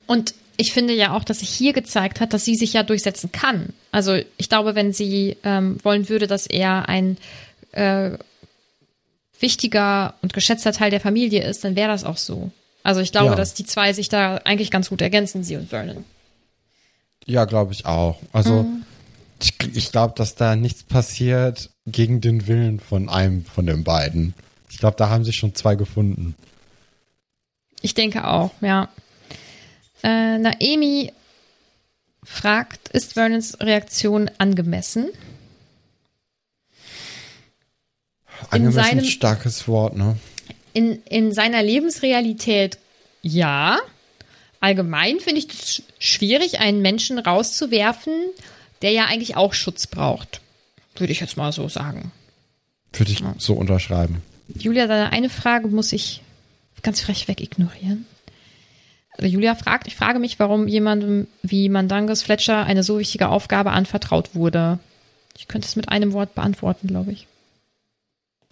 Und ich finde ja auch, dass sich hier gezeigt hat, dass sie sich ja durchsetzen kann. Also ich glaube, wenn sie ähm, wollen würde, dass er ein äh, wichtiger und geschätzter Teil der Familie ist, dann wäre das auch so. Also ich glaube, ja. dass die zwei sich da eigentlich ganz gut ergänzen, sie und Vernon. Ja, glaube ich auch. Also mhm. ich, ich glaube, dass da nichts passiert gegen den Willen von einem von den beiden. Ich glaube, da haben sich schon zwei gefunden. Ich denke auch, ja. Äh, Naemi fragt, ist Vernons Reaktion angemessen? Angemessen seinem, starkes Wort, ne? In, in seiner Lebensrealität ja. Allgemein finde ich es schwierig, einen Menschen rauszuwerfen, der ja eigentlich auch Schutz braucht. Würde ich jetzt mal so sagen. Würde ich ja. so unterschreiben. Julia, deine eine Frage muss ich ganz frech wegignorieren. Also Julia fragt, ich frage mich, warum jemandem wie Mandangus Fletcher eine so wichtige Aufgabe anvertraut wurde. Ich könnte es mit einem Wort beantworten, glaube ich.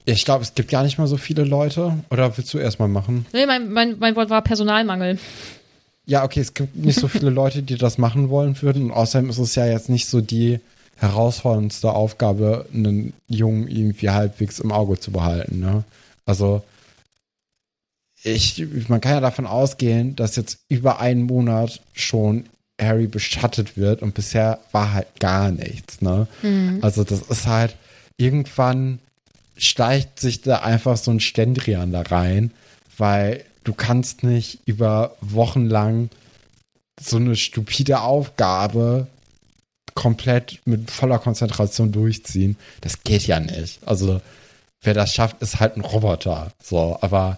Ich glaube, es gibt gar nicht mal so viele Leute. Oder willst du erstmal machen? Nee, mein, mein, mein Wort war Personalmangel. Ja, okay, es gibt nicht so viele Leute, die das machen wollen würden. Und außerdem ist es ja jetzt nicht so die herausforderndste Aufgabe, einen Jungen irgendwie halbwegs im Auge zu behalten. Ne? Also, ich, man kann ja davon ausgehen, dass jetzt über einen Monat schon Harry beschattet wird und bisher war halt gar nichts. Ne? Mhm. Also, das ist halt irgendwann schleicht sich da einfach so ein Ständrian da rein, weil du kannst nicht über Wochen lang so eine stupide Aufgabe komplett mit voller Konzentration durchziehen. Das geht ja nicht. Also wer das schafft, ist halt ein Roboter. So, aber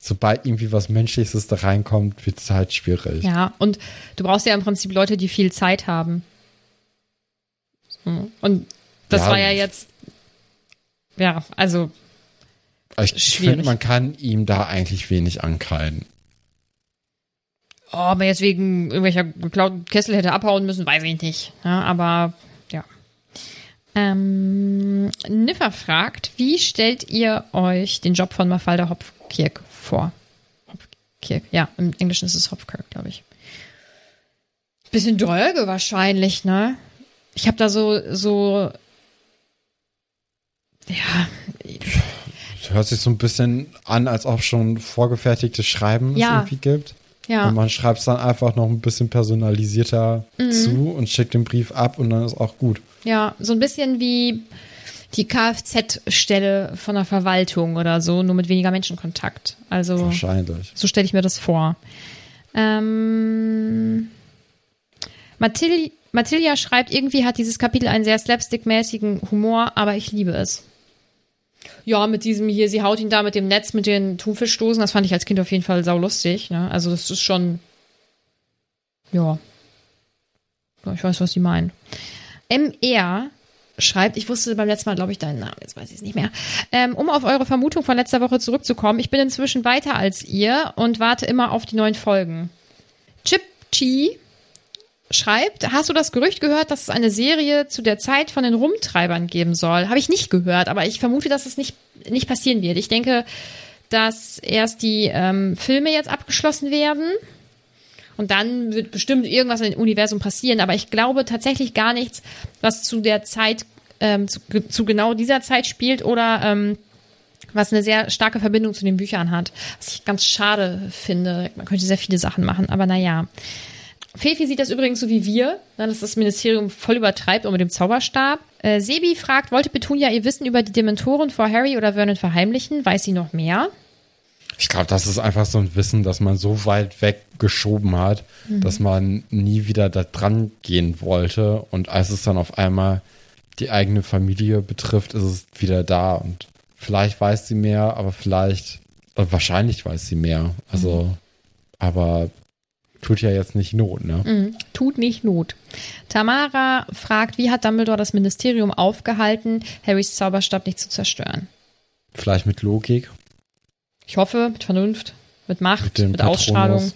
sobald irgendwie was Menschliches da reinkommt, wird es halt schwierig. Ja, und du brauchst ja im Prinzip Leute, die viel Zeit haben. Und das ja, war ja jetzt ja, also. Ich finde, man kann ihm da eigentlich wenig ankreiden. Oh, aber jetzt wegen irgendwelcher geklauten Kessel hätte abhauen müssen, weiß ich nicht. Ja, aber ja. Ähm, Niffer fragt, wie stellt ihr euch den Job von Mafalda Hopkirk vor? Hopkirk, ja, im Englischen ist es Hopkirk, glaube ich. Bisschen Dolge wahrscheinlich, ne? Ich habe da so, so ja. Das hört sich so ein bisschen an, als ob schon vorgefertigtes Schreiben ja. es irgendwie gibt. Ja. Und man schreibt es dann einfach noch ein bisschen personalisierter mhm. zu und schickt den Brief ab und dann ist auch gut. Ja, so ein bisschen wie die Kfz-Stelle von der Verwaltung oder so, nur mit weniger Menschenkontakt. Also wahrscheinlich. So stelle ich mir das vor. Ähm, Mathil Mathilda schreibt, irgendwie hat dieses Kapitel einen sehr slapstick-mäßigen Humor, aber ich liebe es. Ja, mit diesem hier, sie haut ihn da mit dem Netz, mit den Thunfischstoßen, das fand ich als Kind auf jeden Fall saulustig. Ne? Also das ist schon, ja. ja ich weiß, was sie meinen. MR schreibt, ich wusste beim letzten Mal, glaube ich, deinen Namen, jetzt weiß ich es nicht mehr. Ähm, um auf eure Vermutung von letzter Woche zurückzukommen, ich bin inzwischen weiter als ihr und warte immer auf die neuen Folgen. Chip Chi schreibt, hast du das Gerücht gehört, dass es eine Serie zu der Zeit von den Rumtreibern geben soll? Habe ich nicht gehört, aber ich vermute, dass es nicht, nicht passieren wird. Ich denke, dass erst die ähm, Filme jetzt abgeschlossen werden. Und dann wird bestimmt irgendwas dem Universum passieren. Aber ich glaube tatsächlich gar nichts, was zu der Zeit, ähm, zu, zu, genau dieser Zeit spielt oder ähm, was eine sehr starke Verbindung zu den Büchern hat. Was ich ganz schade finde. Man könnte sehr viele Sachen machen, aber naja. Fefi sieht das übrigens so wie wir, ne, dass das Ministerium voll übertreibt und mit dem Zauberstab. Äh, Sebi fragt, wollte Petunia ihr Wissen über die Dementoren vor Harry oder Vernon verheimlichen? Weiß sie noch mehr? Ich glaube, das ist einfach so ein Wissen, das man so weit weggeschoben hat, mhm. dass man nie wieder da dran gehen wollte. Und als es dann auf einmal die eigene Familie betrifft, ist es wieder da. Und vielleicht weiß sie mehr, aber vielleicht, äh, wahrscheinlich weiß sie mehr. Also, mhm. aber Tut ja jetzt nicht Not, ne? Mhm. Tut nicht Not. Tamara fragt, wie hat Dumbledore das Ministerium aufgehalten, Harrys Zauberstab nicht zu zerstören? Vielleicht mit Logik. Ich hoffe, mit Vernunft, mit Macht, mit, mit Ausstrahlung.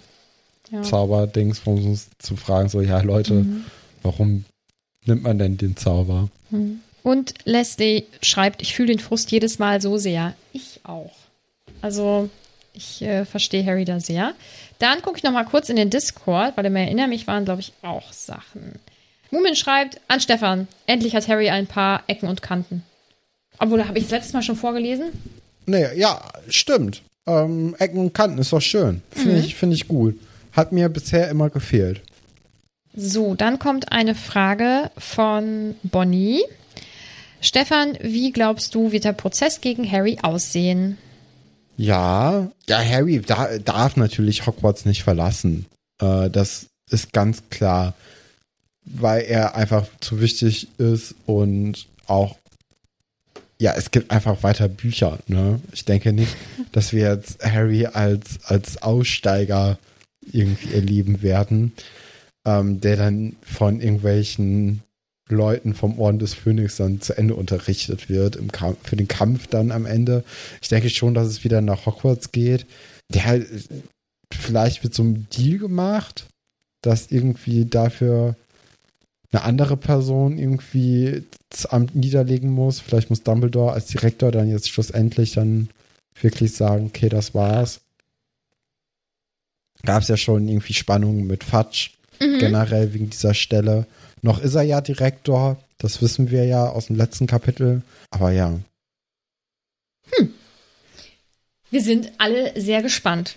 Ja. Zauberdings, um zu fragen, so, ja, Leute, mhm. warum nimmt man denn den Zauber? Mhm. Und Leslie schreibt, ich fühle den Frust jedes Mal so sehr. Ich auch. Also, Ich äh, verstehe Harry da sehr. Dann gucke ich noch mal kurz in den Discord, weil ich mir erinnere mich, waren, glaube ich, auch Sachen. Mumin schreibt an Stefan, endlich hat Harry ein paar Ecken und Kanten. Obwohl, habe ich das letztes Mal schon vorgelesen? Nee, ja, stimmt. Ähm, Ecken und Kanten ist doch schön. Finde Mhm. ich, find ich gut. Hat mir bisher immer gefehlt. So, dann kommt eine Frage von Bonnie. Stefan, wie glaubst du, wird der Prozess gegen Harry aussehen? Ja, ja, Harry da, darf natürlich Hogwarts nicht verlassen. Äh, das ist ganz klar, weil er einfach zu wichtig ist und auch, ja, es gibt einfach weiter Bücher. Ne? Ich denke nicht, *laughs* dass wir jetzt Harry als, als Aussteiger irgendwie erleben werden, ähm, der dann von irgendwelchen Leuten vom Orden des Phönix dann zu Ende unterrichtet wird im Kampf, für den Kampf dann am Ende. Ich denke schon, dass es wieder nach Hogwarts geht. Der halt, vielleicht wird so ein Deal gemacht, dass irgendwie dafür eine andere Person irgendwie das Amt niederlegen muss. Vielleicht muss Dumbledore als Direktor dann jetzt schlussendlich dann wirklich sagen, okay, das war's. Gab es ja schon irgendwie Spannungen mit Fatsch, generell wegen dieser Stelle. Noch ist er ja Direktor, das wissen wir ja aus dem letzten Kapitel. Aber ja, Wir sind alle sehr gespannt.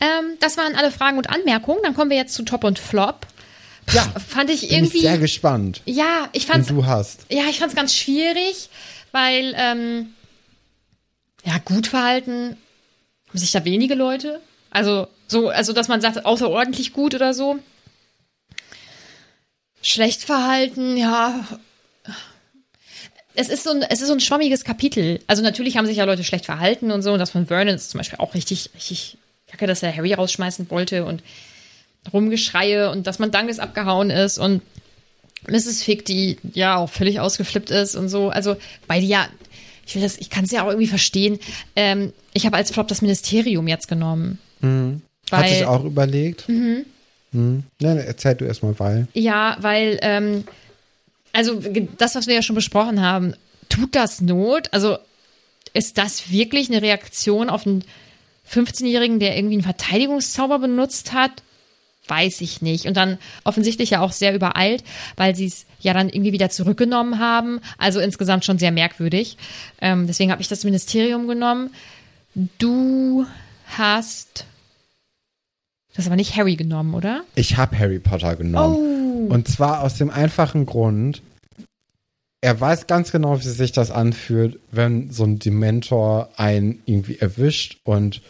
Ähm, das waren alle Fragen und Anmerkungen. Dann kommen wir jetzt zu Top und Flop. Ja Fand ich bin irgendwie. ich sehr gespannt, ja, ich fand's du hast. Ja, ich fand es ganz schwierig, weil, ähm, ja, gut verhalten haben sich da wenige Leute. Also, so, also, dass man sagt, außerordentlich gut oder so. Schlecht verhalten, ja. Es ist so ein, es ist so ein schwammiges Kapitel. Also, natürlich haben sich ja Leute schlecht verhalten und so. Und das von Vernon ist zum Beispiel auch richtig, richtig kacke, dass er Harry rausschmeißen wollte und Rumgeschreie und dass man Dankes abgehauen ist und Mrs. Fick, die ja auch völlig ausgeflippt ist und so. Also, weil die ja, ich will das, ich kann es ja auch irgendwie verstehen. Ähm, ich habe als Flop das Ministerium jetzt genommen. Hat Weil- sich auch überlegt. Mhm. Nein, erzähl du erstmal, weil. Ja, weil, ähm, also das, was wir ja schon besprochen haben, tut das Not? Also ist das wirklich eine Reaktion auf einen 15-Jährigen, der irgendwie einen Verteidigungszauber benutzt hat? Weiß ich nicht. Und dann offensichtlich ja auch sehr übereilt, weil sie es ja dann irgendwie wieder zurückgenommen haben. Also insgesamt schon sehr merkwürdig. Ähm, deswegen habe ich das Ministerium genommen. Du hast das aber nicht Harry genommen, oder? Ich habe Harry Potter genommen. Oh. Und zwar aus dem einfachen Grund, er weiß ganz genau, wie sich das anfühlt, wenn so ein Dementor einen irgendwie erwischt und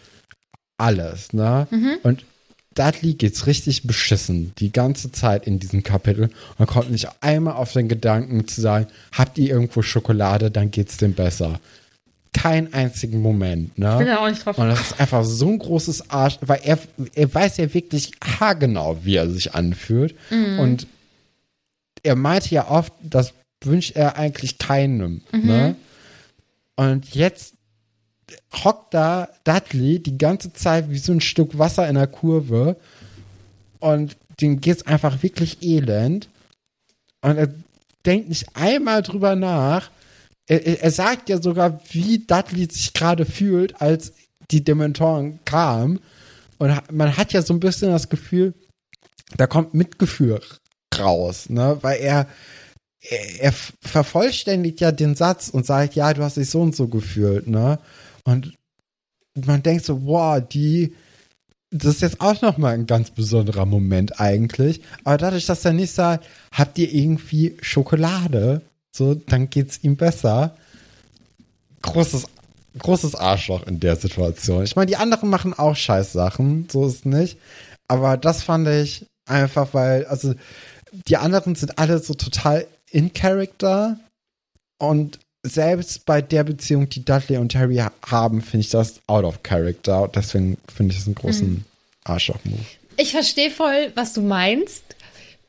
alles, ne? Und Dudley geht's richtig beschissen die ganze Zeit in diesem Kapitel. Man kommt nicht einmal auf den Gedanken zu sagen, habt ihr irgendwo Schokolade, dann geht's dem besser. Kein einzigen Moment, ne? bin da auch nicht drauf Und das ist einfach so ein großes Arsch, weil er, er weiß ja wirklich haargenau, wie er sich anfühlt. Und er meinte ja oft, das wünscht er eigentlich keinem. Ne? Und jetzt hockt da Dudley die ganze Zeit wie so ein Stück Wasser in der Kurve und dem geht's einfach wirklich elend. Und er denkt nicht einmal drüber nach. Er, er sagt ja sogar, wie Dudley sich gerade fühlt, als die Dementoren kamen. Und man hat ja so ein bisschen das Gefühl, da kommt Mitgefühl raus, ne? Weil er, er, er vervollständigt ja den Satz und sagt, ja, du hast dich so und so gefühlt, ne? Und man denkt so, wow, die, das ist jetzt auch nochmal ein ganz besonderer Moment eigentlich. Aber dadurch, dass er nicht sagt, habt ihr irgendwie Schokolade, so, dann geht's ihm besser. Großes, großes Arschloch in der Situation. Ich meine, die anderen machen auch Scheißsachen, so ist es nicht. Aber das fand ich einfach, weil, also, die anderen sind alle so total in Character und selbst bei der Beziehung, die Dudley und Harry ha- haben, finde ich das out of character. Deswegen finde ich das einen großen Arschloch-Move. Ich verstehe voll, was du meinst.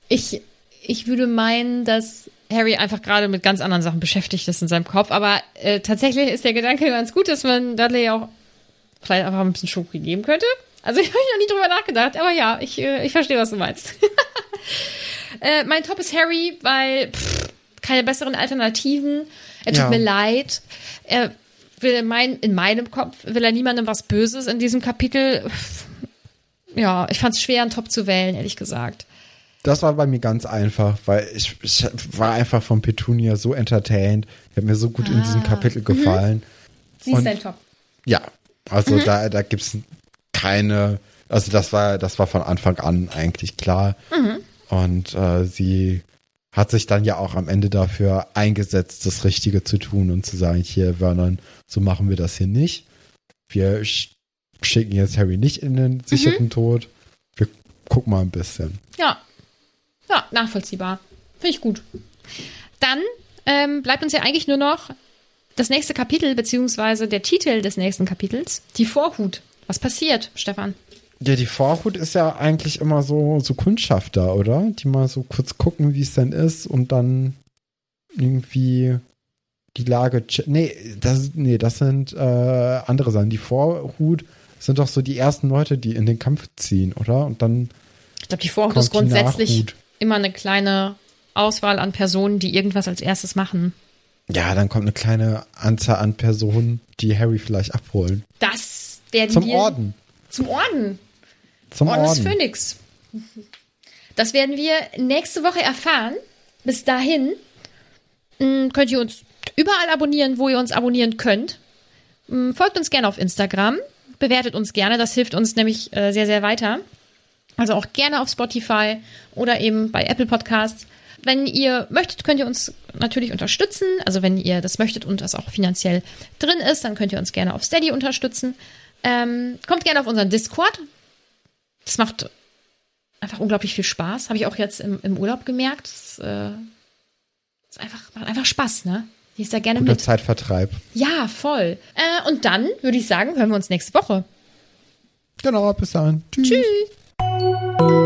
Ich, ich würde meinen, dass Harry einfach gerade mit ganz anderen Sachen beschäftigt ist in seinem Kopf. Aber äh, tatsächlich ist der Gedanke ganz gut, dass man Dudley auch vielleicht einfach ein bisschen Schoki geben könnte. Also *laughs* ich habe noch nie drüber nachgedacht, aber ja, ich, äh, ich verstehe, was du meinst. *laughs* äh, mein Top ist Harry, weil pff, keine besseren Alternativen. Er tut Ja. mir leid. Er will mein, in meinem Kopf will er niemandem was Böses in diesem Kapitel. Ja, ich fand es schwer, einen Top zu wählen, ehrlich gesagt. Das war bei mir ganz einfach, weil ich, ich war einfach von Petunia so entertained. Die hat mir so gut ah. in diesem ah. Kapitel gefallen. Mhm. Sie ist dein Top. Ja, also mhm. da, da gibt es keine, also das war, das war von Anfang an eigentlich klar. Mhm. Und äh, sie hat sich dann ja auch am Ende dafür eingesetzt, das Richtige zu tun und zu sagen, hier, Vernon, so machen wir das hier nicht. Wir schicken jetzt Harry nicht in den sicheren mhm. Tod. Wir gucken mal ein bisschen. Ja. Ja, nachvollziehbar. Finde ich gut. Dann ähm, bleibt uns ja eigentlich nur noch das nächste Kapitel, beziehungsweise der Titel des nächsten Kapitels, die Vorhut. Was passiert, Stefan? Ja, die Vorhut ist ja eigentlich immer so, so Kundschafter, oder? Die mal so kurz gucken, wie es denn ist und dann irgendwie die Lage. Nee, das, nee, das sind äh, andere Sachen. Die Vorhut sind doch so die ersten Leute, die in den Kampf ziehen, oder? Und dann. Ich glaube, die Vorhut ist grundsätzlich immer eine kleine Auswahl an Personen, die irgendwas als erstes machen. Ja, dann kommt eine kleine Anzahl an Personen, die Harry vielleicht abholen. Das werden Zum. Orden. Zum Orden. Zum Orden. Orden des Phönix. Das werden wir nächste Woche erfahren. Bis dahin mm, könnt ihr uns überall abonnieren, wo ihr uns abonnieren könnt. Mm, folgt uns gerne auf Instagram. Bewertet uns gerne. Das hilft uns nämlich äh, sehr, sehr weiter. Also auch gerne auf Spotify oder eben bei Apple Podcasts. Wenn ihr möchtet, könnt ihr uns natürlich unterstützen. Also wenn ihr das möchtet und das auch finanziell drin ist, dann könnt ihr uns gerne auf Steady unterstützen. Ähm, kommt gerne auf unseren Discord. Das macht einfach unglaublich viel Spaß. Habe ich auch jetzt im, im Urlaub gemerkt. Das äh, ist einfach, macht einfach Spaß, ne? Die ist da gerne Guter mit. Zeitvertreib. Ja, voll. Äh, und dann würde ich sagen, hören wir uns nächste Woche. Genau, bis dann. Tschüss. Tschüss.